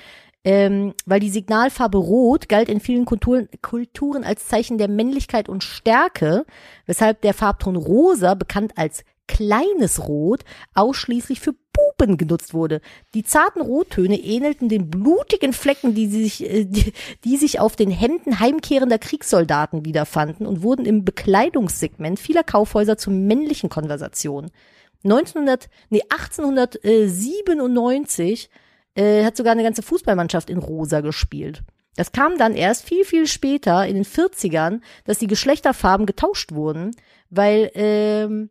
Ähm, weil die Signalfarbe Rot galt in vielen Kulturen, Kulturen als Zeichen der Männlichkeit und Stärke, weshalb der Farbton Rosa, bekannt als kleines Rot, ausschließlich für Buben genutzt wurde. Die zarten Rottöne ähnelten den blutigen Flecken, die sich, äh, die, die sich auf den Hemden heimkehrender Kriegssoldaten wiederfanden und wurden im Bekleidungssegment vieler Kaufhäuser zur männlichen Konversation. 1900, nee, 1897 äh, hat sogar eine ganze Fußballmannschaft in Rosa gespielt. Das kam dann erst viel, viel später, in den 40ern, dass die Geschlechterfarben getauscht wurden, weil ähm,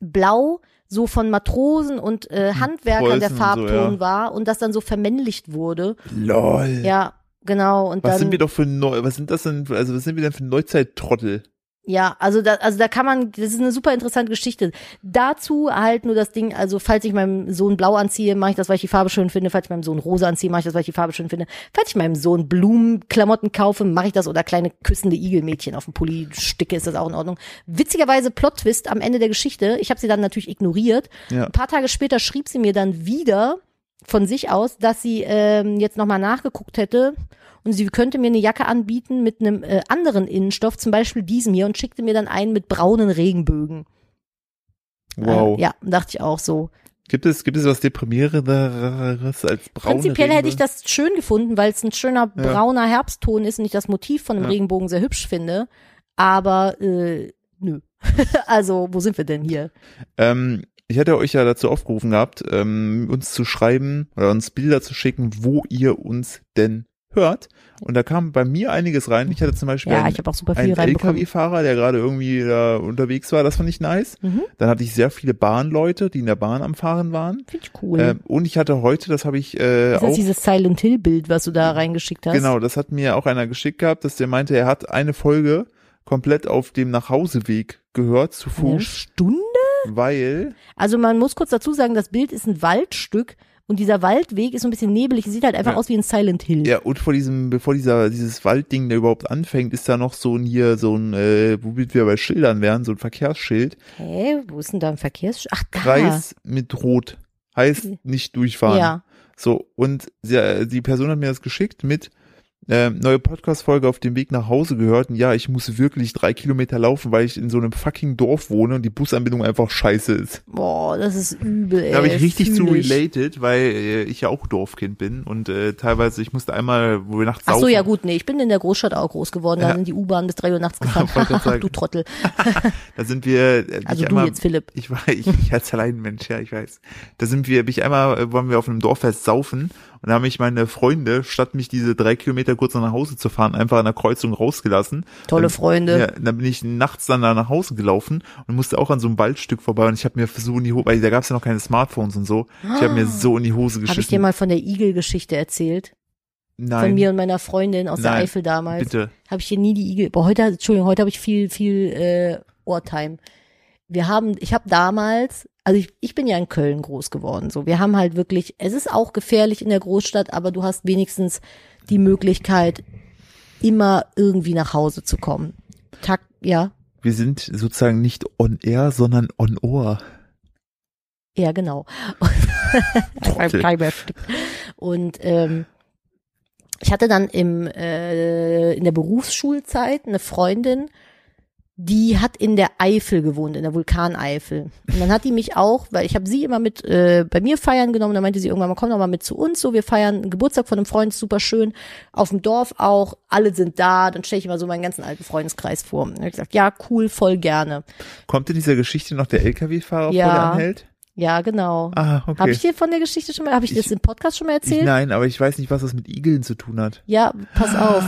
Blau so von Matrosen und äh, Handwerkern der
Preußen so,
Farbton
ja.
war und das dann so vermännlicht wurde.
Lol.
Ja, genau. Und
Was
dann,
sind wir doch für Neu was sind das denn, also was sind wir denn für Neuzeit-Trottel?
Ja, also da, also da kann man, das ist eine super interessante Geschichte. Dazu halt nur das Ding, also falls ich meinem Sohn blau anziehe, mache ich das, weil ich die Farbe schön finde. Falls ich meinem Sohn rosa anziehe, mache ich das, weil ich die Farbe schön finde. Falls ich meinem Sohn Blumenklamotten kaufe, mache ich das oder kleine küssende Igelmädchen auf dem Pulli sticke, ist das auch in Ordnung. Witzigerweise Plot-Twist am Ende der Geschichte. Ich habe sie dann natürlich ignoriert.
Ja.
Ein paar Tage später schrieb sie mir dann wieder von sich aus, dass sie ähm, jetzt nochmal nachgeguckt hätte und sie könnte mir eine Jacke anbieten mit einem äh, anderen Innenstoff, zum Beispiel diesem hier, und schickte mir dann einen mit braunen Regenbögen.
Wow.
Äh, ja, dachte ich auch so.
Gibt es, gibt es was deprimierenderes als braune
Prinzipiell hätte ich
Regenbögen?
das schön gefunden, weil es ein schöner
Ja.
brauner Herbstton ist und ich das Motiv von einem
Ja.
Regenbogen sehr hübsch finde. Aber äh, nö. (laughs) also, wo sind wir denn hier?
Ähm, ich hätte euch ja dazu aufgerufen gehabt, ähm, uns zu schreiben oder uns Bilder zu schicken, wo ihr uns denn hört. Und da kam bei mir einiges rein. Ich hatte zum Beispiel
Ja,
einen. LKW-Fahrer, der gerade irgendwie da unterwegs war. Das fand ich nice.
Mhm.
Dann hatte ich sehr viele Bahnleute, die in der Bahn am Fahren waren.
Finde ich cool.
Ähm, und ich hatte heute, das habe ich äh,
das
auch
ist dieses Silent Hill Bild, was du da reingeschickt hast.
Genau, das hat mir auch einer geschickt gehabt, dass der meinte, er hat eine Folge komplett auf dem Nachhauseweg gehört, zu
Eine
Fuß,
Stunde?
weil,
Also man muss kurz dazu sagen, das Bild ist ein Waldstück und dieser Waldweg ist so ein bisschen nebelig. Sieht halt einfach
Ja.
aus wie ein Silent Hill.
ja, und vor diesem, bevor dieser, dieses Waldding da überhaupt anfängt, ist da noch so ein hier, so ein, äh, womit wir bei Schildern wären, so ein Verkehrsschild,
Hä, wo ist denn da ein Verkehrs... Ach, da.
Kreis mit Rot. Heißt nicht durchfahren.
Ja.
So, und sie, die Person hat mir das geschickt mit, äh, neue Podcast-Folge auf dem Weg nach Hause gehört und ja, ich muss wirklich drei Kilometer laufen, weil ich in so einem fucking Dorf wohne und die Busanbindung einfach scheiße ist.
Boah, das ist übel, ey.
Da habe ich richtig zu related, weil äh, ich ja auch Dorfkind bin und äh, teilweise, ich musste einmal, wo wir nachts
Ach so,
saufen-
ja gut, nee, ich bin in der Großstadt auch groß geworden. Da
Ja.
sind die U-Bahn bis drei Uhr nachts (laughs) gefahren. (laughs) Du Trottel. (laughs)
da sind wir, äh,
Also
ich
du
einmal,
jetzt, Philipp.
ich war, ich, ich als Alleinmensch, ja, ich weiß. Da sind wir, bin ich einmal, äh, wollen wir auf einem Dorffest saufen und da haben mich meine Freunde, statt mich diese drei Kilometer kurz nach Hause zu fahren, einfach an der Kreuzung rausgelassen.
Tolle
Dann-
Freunde.
Ja, dann bin ich nachts dann da nach Hause gelaufen und musste auch an so einem Waldstück vorbei und ich habe mir so in die Hose, weil da gab es ja noch keine Smartphones und so. Ich habe mir so in die Hose
Habe ich dir
geschissen.
mal von der Igel-Geschichte erzählt?
Nein,
Von mir und meiner Freundin aus der
Nein,
Eifel damals.
bitte.
Habe ich dir nie die Igel. Boah, heute, Entschuldigung, heute habe ich viel, viel äh, Ohrtime. Wir haben, ich habe damals, also ich, ich bin ja in Köln groß geworden. So, wir haben halt wirklich, es ist auch gefährlich in der Großstadt, aber du hast wenigstens die Möglichkeit, immer irgendwie nach Hause zu kommen. Tag, ja,
Wir sind sozusagen nicht on air, sondern on ohr.
ja, genau. Und ähm, ich hatte dann im äh, in der Berufsschulzeit eine Freundin, die hat in der Eifel gewohnt, in der Vulkaneifel. Und dann hat die mich auch, weil ich habe sie immer mit äh, bei mir feiern genommen, dann meinte sie irgendwann mal, komm doch mal mit zu uns, so wir feiern einen Geburtstag von einem Freund, super schön, auf dem Dorf auch, alle sind da, dann stelle ich immer so meinen ganzen alten Freundeskreis vor. Und ich gesagt, ja, cool, voll gerne.
Kommt in dieser Geschichte noch der LKW-Fahrer
Ja.
vor, der anhält?
Ja, genau.
Ah, okay.
Habe ich dir von der Geschichte schon mal, habe ich dir
Ich-
das im Podcast schon mal
ich,
erzählt?
nein, aber ich weiß nicht, was das mit Igeln zu tun hat.
Ja, pass auf.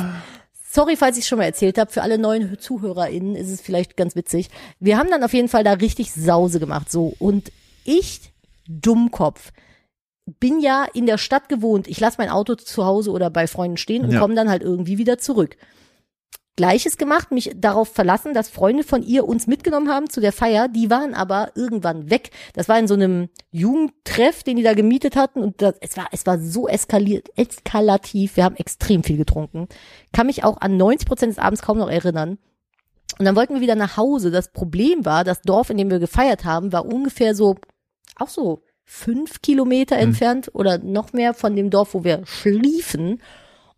Sorry, falls ich schon mal erzählt habe. Für alle neuen ZuhörerInnen ist es vielleicht ganz witzig. Wir haben dann auf jeden Fall da richtig Sause gemacht. So. Und ich, Dummkopf, bin ja in der Stadt gewohnt. Ich lasse mein Auto zu Hause oder bei Freunden stehen und
Ja.
komme dann halt irgendwie wieder zurück. Gleiches gemacht, mich darauf verlassen, dass Freunde von ihr uns mitgenommen haben zu der Feier. Die waren aber irgendwann weg. Das war in so einem Jugendtreff, den die da gemietet hatten. Und das, es war, es war so eskaliert, eskalativ. Wir haben extrem viel getrunken. Kann mich auch an 90 Prozent des Abends kaum noch erinnern. Und dann wollten wir wieder nach Hause. Das Problem war, das Dorf, in dem wir gefeiert haben, war ungefähr so, auch so fünf Kilometer entfernt oder noch mehr von dem Dorf, wo wir schliefen.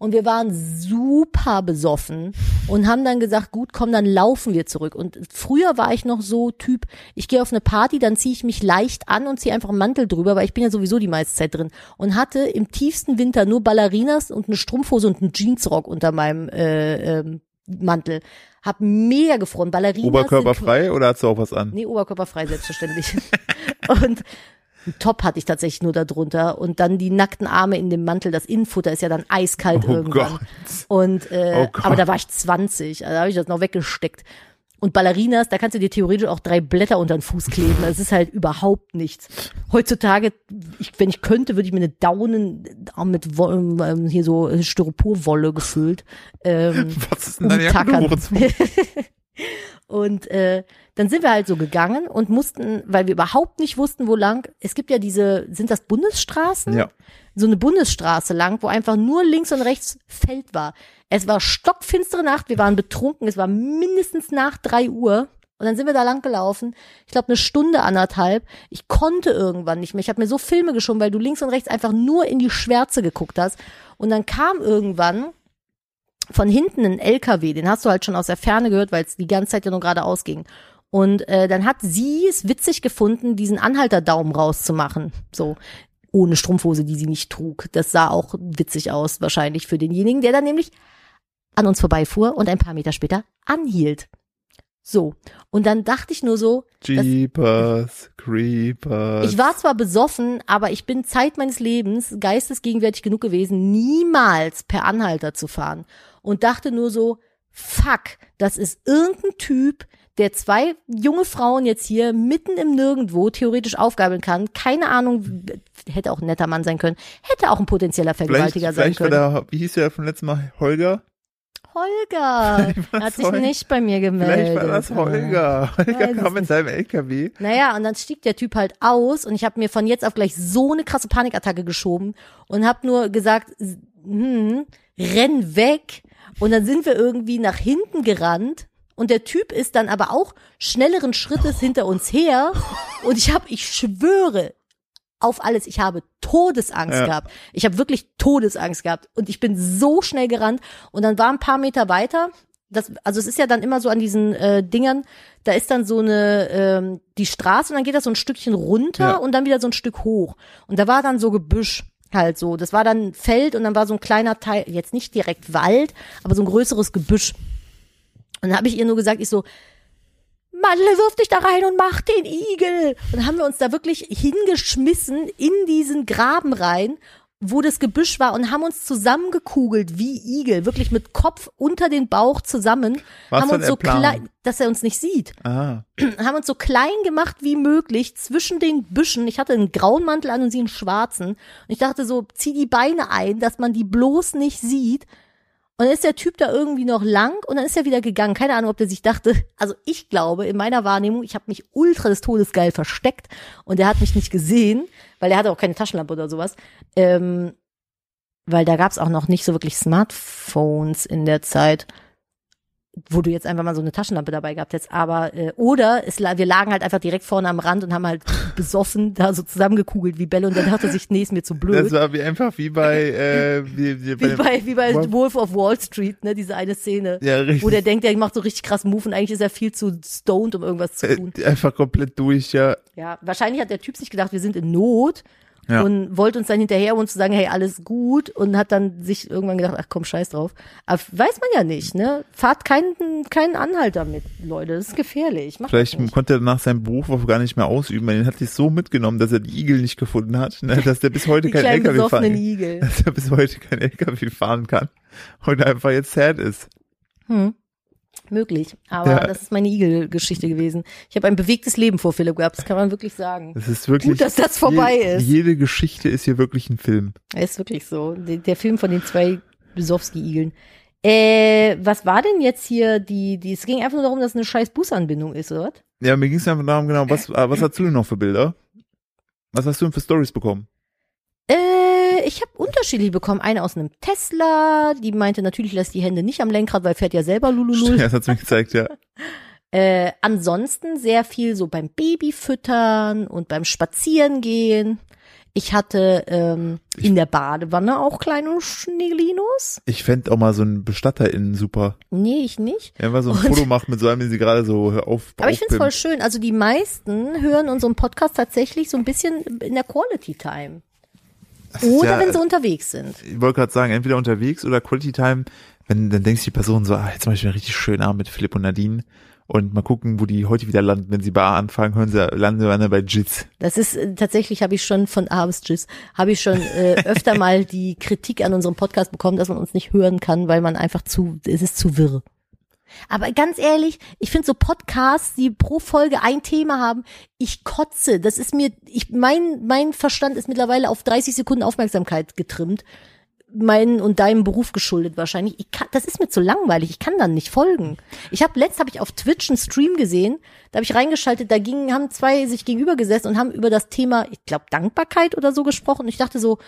Und wir waren super besoffen und haben dann gesagt, gut, komm, dann laufen wir zurück. Und früher war ich noch so Typ, ich gehe auf eine Party, dann ziehe ich mich leicht an und ziehe einfach einen Mantel drüber, weil ich bin ja sowieso die meiste Zeit drin. Und hatte im tiefsten Winter nur Ballerinas und eine Strumpfhose und einen Jeansrock unter meinem äh, ähm, Mantel. Hab mega gefroren. Ballerinas
Oberkörperfrei oder hast du auch was an?
Nee, oberkörperfrei, selbstverständlich. (laughs) und Ein Top hatte ich tatsächlich nur darunter und dann die nackten Arme in dem Mantel. Das Innenfutter ist ja dann eiskalt
Oh
irgendwann.
Gott.
Und äh,
Oh
aber da war ich 20, also da habe ich das noch weggesteckt. Und Ballerinas, da kannst du dir theoretisch auch drei Blätter unter den Fuß kleben. Das ist halt überhaupt nichts. Heutzutage, ich, wenn ich könnte, würde ich mir eine Daunen äh, mit Wo ähm, hier so Styroporwolle gefüllt. Ähm,
Was ist denn deine Jacke? (laughs)
Und äh, dann sind wir halt so gegangen und mussten, weil wir überhaupt nicht wussten, wo lang. Es gibt ja diese, sind das Bundesstraßen?
Ja.
So eine Bundesstraße lang, wo einfach nur links und rechts Feld war. Es war stockfinstere Nacht, wir waren betrunken, es war mindestens nach drei Uhr. Und dann sind wir da lang gelaufen. Ich glaube, eine Stunde, anderthalb. Ich konnte irgendwann nicht mehr. Ich habe mir so Filme geschoben, weil du links und rechts einfach nur in die Schwärze geguckt hast. Und dann kam irgendwann von hinten ein LKW, den hast du halt schon aus der Ferne gehört, weil es die ganze Zeit ja nur geradeaus ging. Und äh, dann hat sie es witzig gefunden, diesen Anhalterdaumen rauszumachen. So, ohne Strumpfhose, die sie nicht trug. Das sah auch witzig aus, wahrscheinlich für denjenigen, der dann nämlich an uns vorbeifuhr und ein paar Meter später anhielt. So, und dann dachte ich nur so,
Jeepers, Creepers.
ich war zwar besoffen, aber ich bin Zeit meines Lebens geistesgegenwärtig genug gewesen, niemals per Anhalter zu fahren. Und dachte nur so, fuck, das ist irgendein Typ, der zwei junge Frauen jetzt hier mitten im Nirgendwo theoretisch aufgabeln kann. Keine Ahnung, hätte auch ein netter Mann sein können, hätte auch ein potenzieller
vielleicht,
Vergewaltiger sein
vielleicht war
können.
der, wie hieß der vom letzten Mal? Holger?
Holger
Vielleicht war
hat sich
Holger.
nicht bei mir gemeldet.
Vielleicht war das Holger. Holger
Weiß
kam mit seinem LKW.
Naja, und dann stieg der Typ halt aus und ich habe mir von jetzt auf gleich so eine krasse Panikattacke geschoben und habe nur gesagt, hm, renn weg. Und dann sind wir irgendwie nach hinten gerannt und der Typ ist dann aber auch schnelleren Schrittes hinter uns her und ich habe, ich schwöre auf alles, ich habe Todesangst
Ja.
gehabt. Ich habe wirklich Todesangst gehabt und ich bin so schnell gerannt und dann war ein paar Meter weiter. Das, also es ist ja dann immer so an diesen äh, Dingern, da ist dann so eine ähm, die Straße und dann geht das so ein Stückchen runter
Ja.
und dann wieder so ein Stück hoch und da war dann so Gebüsch halt so. Das war dann Feld und dann war so ein kleiner Teil, jetzt nicht direkt Wald, aber so ein größeres Gebüsch. Und dann habe ich ihr nur gesagt, ich so, Madele, wirf dich da rein und mach den Igel. Und dann haben wir uns da wirklich hingeschmissen in diesen Graben rein, wo das Gebüsch war und haben uns zusammengekugelt wie Igel, wirklich mit Kopf unter den Bauch zusammen,
Was
haben uns so
Plan?
klein, dass er uns nicht sieht,
Ah,
haben uns so klein gemacht wie möglich zwischen den Büschen. Ich hatte einen grauen Mantel an und sie einen schwarzen. Und ich dachte so, zieh die Beine ein, dass man die bloß nicht sieht. Und dann ist der Typ da irgendwie noch lang und dann ist er wieder gegangen. Keine Ahnung, ob der sich dachte, also ich glaube, in meiner Wahrnehmung, ich habe mich ultra des Todes geil versteckt und der hat mich nicht gesehen, weil er hatte auch keine Taschenlampe oder sowas. Ähm, weil da gab's auch noch nicht so wirklich Smartphones in der Zeit, wo du jetzt einfach mal so eine Taschenlampe dabei gehabt hättest. Aber, äh, oder es, wir lagen halt einfach direkt vorne am Rand und haben halt (laughs) besoffen da so zusammengekugelt wie Bälle und dann dachte sich, nee, ist mir zu blöd.
das war wie einfach wie bei, äh, wie, (laughs) wie,
Wie bei, wie bei
Wolf-
of Wall Street, ne, diese eine Szene.
ja, richtig.
Wo der denkt, der macht so richtig krassen Move und eigentlich ist er viel zu stoned, um irgendwas zu tun.
äh, einfach komplett durch, ja.
Ja, wahrscheinlich hat der Typ sich gedacht, wir sind in Not
Ja.
und wollte uns dann hinterher, um uns zu sagen, hey, alles gut und hat dann sich irgendwann gedacht, ach komm, scheiß drauf. Aber weiß man ja nicht, ne? Fahrt keinen, keinen Anhalter mit, Leute, das ist gefährlich. Macht
Vielleicht konnte er nach seinem Beruf auch gar nicht mehr ausüben, weil den hat sich so mitgenommen, dass er die Igel nicht gefunden hat, ne, dass der bis heute kein LKW fahren kann.
Igel. (laughs)
Dass er bis heute kein LKW fahren kann und einfach jetzt sad ist.
Hm. Möglich. Aber
Ja.
das ist meine Igel-Geschichte gewesen. Ich habe ein bewegtes Leben vor Philipp gehabt, das kann man wirklich sagen.
Das ist wirklich.
Gut, dass das vorbei
je,
ist.
Jede Geschichte ist hier wirklich ein Film.
Ist wirklich so. Der, der Film von den zwei Besowski-Igeln. Äh, was war denn jetzt hier die, die, es ging einfach nur darum, dass es eine scheiß Busanbindung ist, oder? was?
Ja, mir ging es einfach darum, genau, was, äh, was hast du denn noch für Bilder? Was hast du denn für Stories bekommen?
Ich habe unterschiedlich bekommen. Eine aus einem Tesla, die meinte natürlich, lass die Hände nicht am Lenkrad, weil fährt ja selber Lululul.
Ja, das hat's mir gezeigt, ja. (laughs)
Äh, ansonsten sehr viel so beim Babyfüttern und beim Spazierengehen. Ich hatte ähm, in der Badewanne auch kleine Schneegelinos.
Ich fänd auch mal so einen BestatterInnen super.
Nee, ich nicht.
Der einfach so ein
Und-
Foto (laughs) macht mit so einem, den sie gerade so auf.
Aber ich find's voll schön. Also die meisten hören unseren Podcast tatsächlich so ein bisschen in der Quality Time. Oder
ja,
wenn sie unterwegs sind.
Ich wollte gerade sagen, entweder unterwegs oder Quality Time, wenn dann denkst du die Person so, ah, jetzt mache ich einen richtig schönen Abend mit Philipp und Nadine. Und mal gucken, wo die heute wieder landen. Wenn sie bei A anfangen, hören sie, landen sie dann bei Jits.
Das ist äh, tatsächlich, habe ich schon von A bis Tschüss, habe ich schon äh, (laughs) öfter mal die Kritik an unserem Podcast bekommen, dass man uns nicht hören kann, weil man einfach zu, es ist zu wirr. Aber ganz ehrlich, ich finde so Podcasts, die pro Folge ein Thema haben, ich kotze. Das ist mir, ich, mein, mein Verstand ist mittlerweile auf 30 Sekunden Aufmerksamkeit getrimmt meinen und deinem Beruf geschuldet wahrscheinlich. Ich kann, das ist mir zu langweilig. Ich kann dann nicht folgen. Ich habe letzt habe ich auf Twitch einen Stream gesehen. Da habe ich reingeschaltet. Da gingen haben zwei sich gegenüber gesessen und haben über das Thema, ich glaube Dankbarkeit oder so gesprochen. Und ich dachte so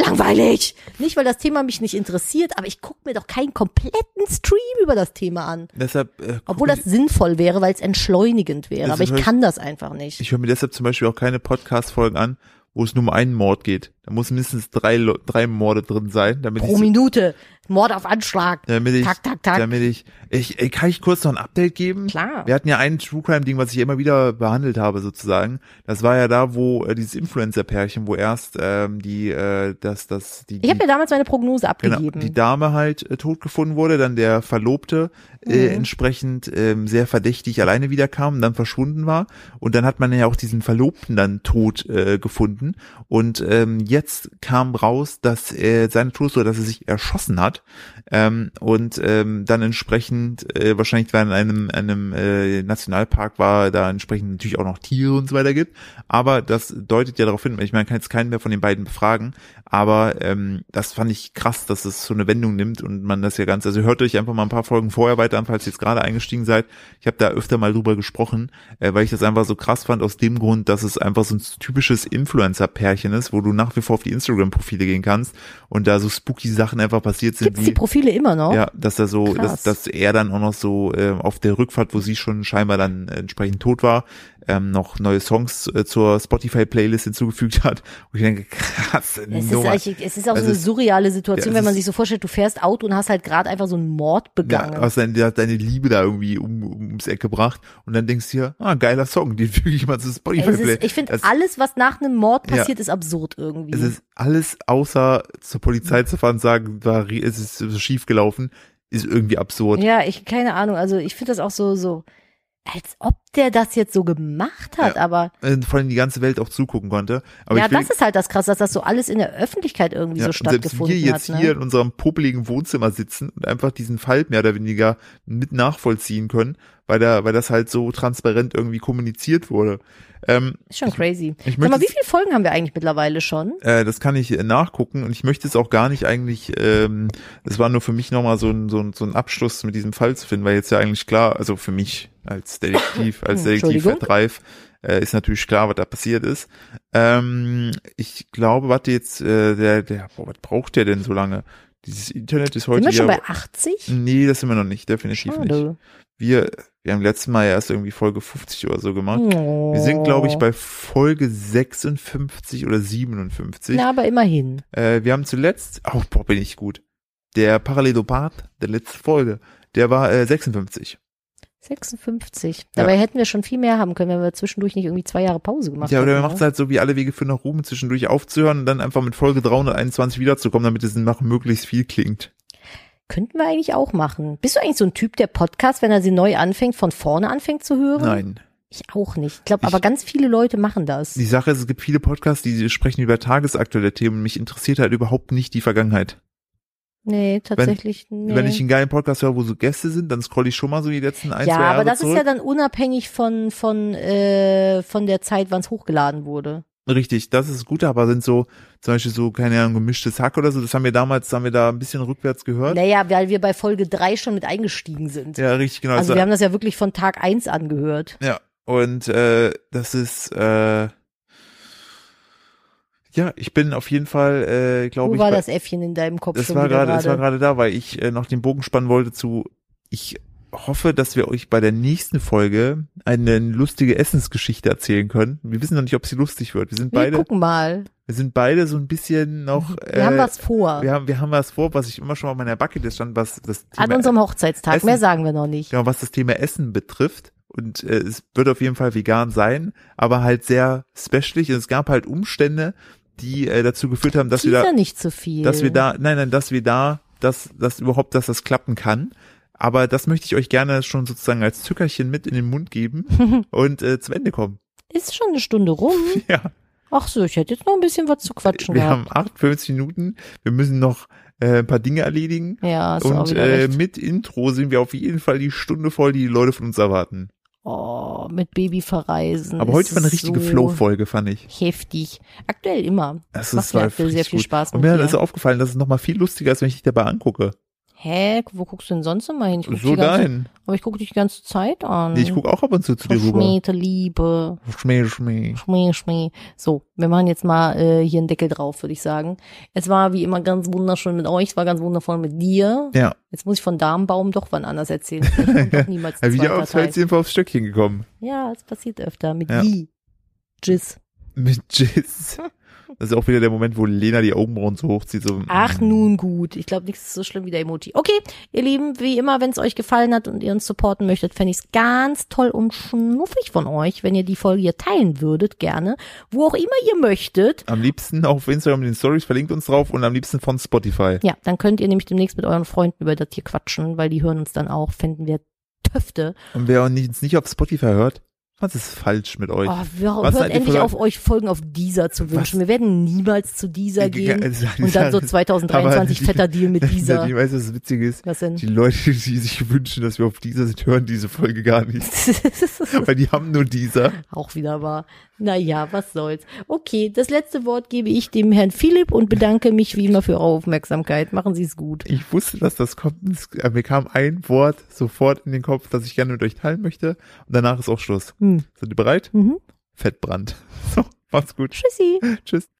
langweilig. Nicht weil das Thema mich nicht interessiert, aber ich gucke mir doch keinen kompletten Stream über das Thema an.
Deshalb, äh,
Obwohl das sinnvoll wäre, weil es entschleunigend wäre. Aber ich kann das einfach nicht.
ich höre mir deshalb zum Beispiel auch keine Podcast-Folgen an, wo es nur um einen Mord geht. Da muss mindestens drei, drei Morde drin sein, damit
Pro
ich,
Minute Mord auf Anschlag.
damit ich,
tak, tak, tak.
damit ich, ich, ey, kann ich kurz noch ein Update geben?
Klar.
Wir hatten ja ein True Crime Ding, was ich immer wieder behandelt habe sozusagen. Das war ja da, wo äh, dieses Influencer-Pärchen, wo erst ähm, die, äh, das, das, die,
Ich habe ja damals meine Prognose
genau,
abgegeben.
die Dame halt äh, tot gefunden wurde, dann der Verlobte äh,
Mhm.
entsprechend ähm, sehr verdächtig alleine wiederkam und dann verschwunden war. Und dann hat man ja auch diesen Verlobten dann tot äh, gefunden. Und ähm, jetzt kam raus, dass äh, seine Todesursache, dass er sich erschossen hat ähm, und ähm, dann entsprechend äh, wahrscheinlich war in einem einem äh, Nationalpark war da entsprechend natürlich auch noch Tiere und so weiter gibt, aber das deutet ja darauf hin. Ich meine, kann jetzt keinen mehr von den beiden befragen, aber ähm, das fand ich krass, dass es so eine Wendung nimmt und man das ja ganz, also hört euch einfach mal ein paar Folgen vorher weiter an, falls ihr jetzt gerade eingestiegen seid. Ich habe da öfter mal drüber gesprochen, äh, weil ich das einfach so krass fand aus dem Grund, dass es einfach so ein typisches Influencer-Pärchen ist, wo du nach wie vor auf die Instagram-Profile gehen kannst und da so spooky Sachen einfach passiert sind,
Gibt's die Profile immer noch?
ja, dass er so,
Krass.
dass, dass er dann auch noch so äh, auf der Rückfahrt, wo sie schon scheinbar dann entsprechend tot war, ähm, noch neue Songs äh, zur Spotify-Playlist hinzugefügt hat. Und ich denke, (laughs) krass,
Es ist,
Nummer.
eigentlich, es ist auch
Also
so eine surreale Situation,
ja,
wenn man
ist-
sich so vorstellt, du fährst Auto und hast halt gerade einfach so einen Mord begangen.
Ja, hast deine, deine Liebe da irgendwie um, ums Eck gebracht und dann denkst du dir, ah, geiler Song, den füge ich mal zu Spotify
es ist,
Play.
ich finde, alles, was nach einem Mord
Ja.
passiert, ist absurd irgendwie.
Es ist alles außer zur Polizei zu fahren und sagen, es ist so schief gelaufen, ist irgendwie absurd.
ja, ich, keine Ahnung, also ich finde das auch so, so, als ob der das jetzt so gemacht hat,
Ja.
aber
Äh, Vor allem die ganze Welt auch zugucken konnte. Aber
ja,
will,
das ist halt das krass, dass das so alles in der Öffentlichkeit irgendwie
Ja,
so
und selbst
stattgefunden
wir jetzt
hat.
hier
Ne?
in unserem popeligen Wohnzimmer sitzen und einfach diesen Fall mehr oder weniger mit nachvollziehen können, weil da, weil das halt so transparent irgendwie kommuniziert wurde. Ähm,
Ist schon crazy.
ich
Sag mal, wie viele Folgen haben wir eigentlich mittlerweile schon?
äh, das kann ich äh, nachgucken und ich möchte es auch gar nicht eigentlich, ähm, das war nur für mich nochmal so ein, so, ein, so ein Abschluss mit diesem Fall zu finden, weil jetzt ja eigentlich klar, also für mich als Detektiv, (clears throat) als Detektiv
Entschuldigung.
Reif, äh, ist natürlich klar, was da passiert ist. Ähm, ich glaube, warte jetzt, äh, der, der, boah, was braucht der denn so lange? Dieses Internet ist heute
Sind wir schon
ja,
bei 80?
Nee, das sind wir noch nicht, definitiv nicht. Wir, wir haben letztes Mal ja erst irgendwie Folge 50 oder so gemacht.
Oh.
Wir sind, glaube ich, bei Folge 56 oder 57.
Na, aber immerhin.
Äh, wir haben zuletzt, oh, boah, bin ich gut. Der Parallelopath, der letzte Folge, der war äh, 56.
56. Dabei hätten wir schon viel mehr haben können, wenn wir zwischendurch nicht irgendwie zwei Jahre Pause gemacht
ja, oder
hätten.
wir
ne?
machen es halt so wie alle Wege für nach Ruhm, zwischendurch aufzuhören und dann einfach mit Folge 321 wiederzukommen, damit es nach möglichst viel klingt.
Könnten wir eigentlich auch machen. Bist du eigentlich so ein Typ, der Podcast, wenn er sie neu anfängt, von vorne anfängt zu hören?
Nein.
Ich auch nicht. Ich glaube, aber ganz viele Leute machen das.
Die Sache ist, es gibt viele Podcasts, die sprechen über tagesaktuelle Themen mich interessiert halt überhaupt nicht die Vergangenheit.
Nee, tatsächlich. nee.
Wenn ich einen geilen Podcast höre, wo so Gäste sind, dann scroll ich schon mal so die letzten ein,
ja,
zwei Jahre
aber das
zurück.
ist ja dann unabhängig von von äh, von der Zeit, wann es hochgeladen wurde.
Richtig, das ist gut, aber sind so, zum Beispiel so, keine Ahnung, gemischtes Hack oder so, das haben wir damals, haben wir da ein bisschen rückwärts gehört.
Naja, weil wir bei Folge drei schon mit eingestiegen sind.
Ja, richtig, genau.
also wir haben das ja wirklich von Tag eins angehört.
ja, und äh, das ist, äh, ja, ich bin auf jeden Fall, äh, glaube
Wo
ich,
war
bei-
das Äffchen in deinem Kopf
das war gerade, das war
gerade?
gerade da, weil ich äh, noch den Bogen spannen wollte zu, ich hoffe, dass wir euch bei der nächsten Folge eine lustige Essensgeschichte erzählen können. Wir wissen noch nicht, ob sie lustig wird. Wir sind
Wir
beide,
gucken mal.
wir sind beide so ein bisschen noch.
Wir haben was vor.
Wir haben, wir haben was vor, was ich immer schon auf meiner Bucketlist stand, was das
An
Thema,
unserem Hochzeitstag.
Essen.
Mehr sagen wir noch nicht.
genau, was das Thema Essen betrifft. Und äh, es wird auf jeden Fall vegan sein, aber halt sehr specialig. Und es gab halt Umstände, die äh, dazu geführt haben, dass wir
Teaser
da,
nicht zu viel.
dass wir da, nein, nein, dass wir da, dass, dass überhaupt, dass das klappen kann. Aber das möchte ich euch gerne schon sozusagen als Zückerchen mit in den Mund geben (laughs) und äh, zum Ende kommen.
Ist schon eine Stunde rum. (laughs)
Ja,
Ach so, ich hätte jetzt noch ein bisschen was zu quatschen
wir
gehabt.
haben 58 Minuten. Wir müssen noch äh, ein paar Dinge erledigen.
Ja, ist
Und äh,
recht.
mit Intro sind wir auf jeden Fall die Stunde voll, die die Leute von uns erwarten.
Oh, mit Baby verreisen.
Aber heute
ist
war eine richtige
so
Flow-Folge, fand ich.
Heftig. Aktuell immer.
Das
Macht
ist
mir aktuell sehr viel
gut.
Spaß
Und
mit
mir ist aufgefallen, dass es nochmal viel lustiger ist, wenn ich dich dabei angucke.
Hä? Wo guckst du denn sonst immer hin? Ich guck
So
ganze,
dahin.
Aber ich gucke dich die ganze Zeit an.
Nee, ich gucke auch ab und zu zu dir rüber.
Verschmähte Liebe.
Schmäh, schmäh.
Schmäh, schmäh. So, wir machen jetzt mal äh, hier einen Deckel drauf, würde ich sagen. Es war wie immer ganz wunderschön mit euch, es war ganz wundervoll mit dir.
Ja,
Jetzt muss ich von Darmbaum doch wann anders erzählen. Doch niemals (laughs) ein
wieder aufs. Hölzchen aufs Stöckchen gekommen.
Ja, es passiert öfter. Mit
Ja.
Lee. Jizz.
Mit Jizz. (laughs) Das ist auch wieder der Moment, wo Lena die Augenbrauen so hochzieht. So,
Ach,
mm.
nun gut. Ich glaube, nichts ist so schlimm wie der Emoji. Okay, ihr Lieben, wie immer, wenn es euch gefallen hat und ihr uns supporten möchtet, fände ich es ganz toll und schnuffig von euch, wenn ihr die Folge hier teilen würdet, gerne. Wo auch immer ihr möchtet.
Am liebsten auf Instagram in den Stories, verlinkt uns drauf und am liebsten von Spotify.
Ja, dann könnt ihr nämlich demnächst mit euren Freunden über das hier quatschen, weil die hören uns dann auch, finden wir Töfte.
Und wer uns nicht, nicht auf Spotify hört, was ist falsch mit euch?
Oh, wir,
Was
hört endlich auf, euch Folgen auf dieser zu wünschen. Wir werden niemals zu dieser
Ge-
gehen.
ge-
Und dann so
Aber
2023
die-
fetter Deal mit dieser.
Ich weiß, was das Witzige ist.
Was denn?
Die Leute, die sich wünschen, dass wir auf dieser sind, hören diese Folge gar nicht. (laughs) Weil die haben nur dieser.
Auch wieder wahr. Naja, was soll's. Okay, das letzte Wort gebe ich dem Herrn Philipp und bedanke mich wie immer für eure Aufmerksamkeit. Machen Sie es gut.
Ich wusste, dass das kommt. Äh, Mir kam ein Wort sofort in den Kopf, das ich gerne mit euch teilen möchte. Und danach ist auch Schluss.
Hm.
Seid ihr bereit?
Mhm.
Fettbrand. (laughs) So, macht's gut.
Tschüssi.
Tschüss.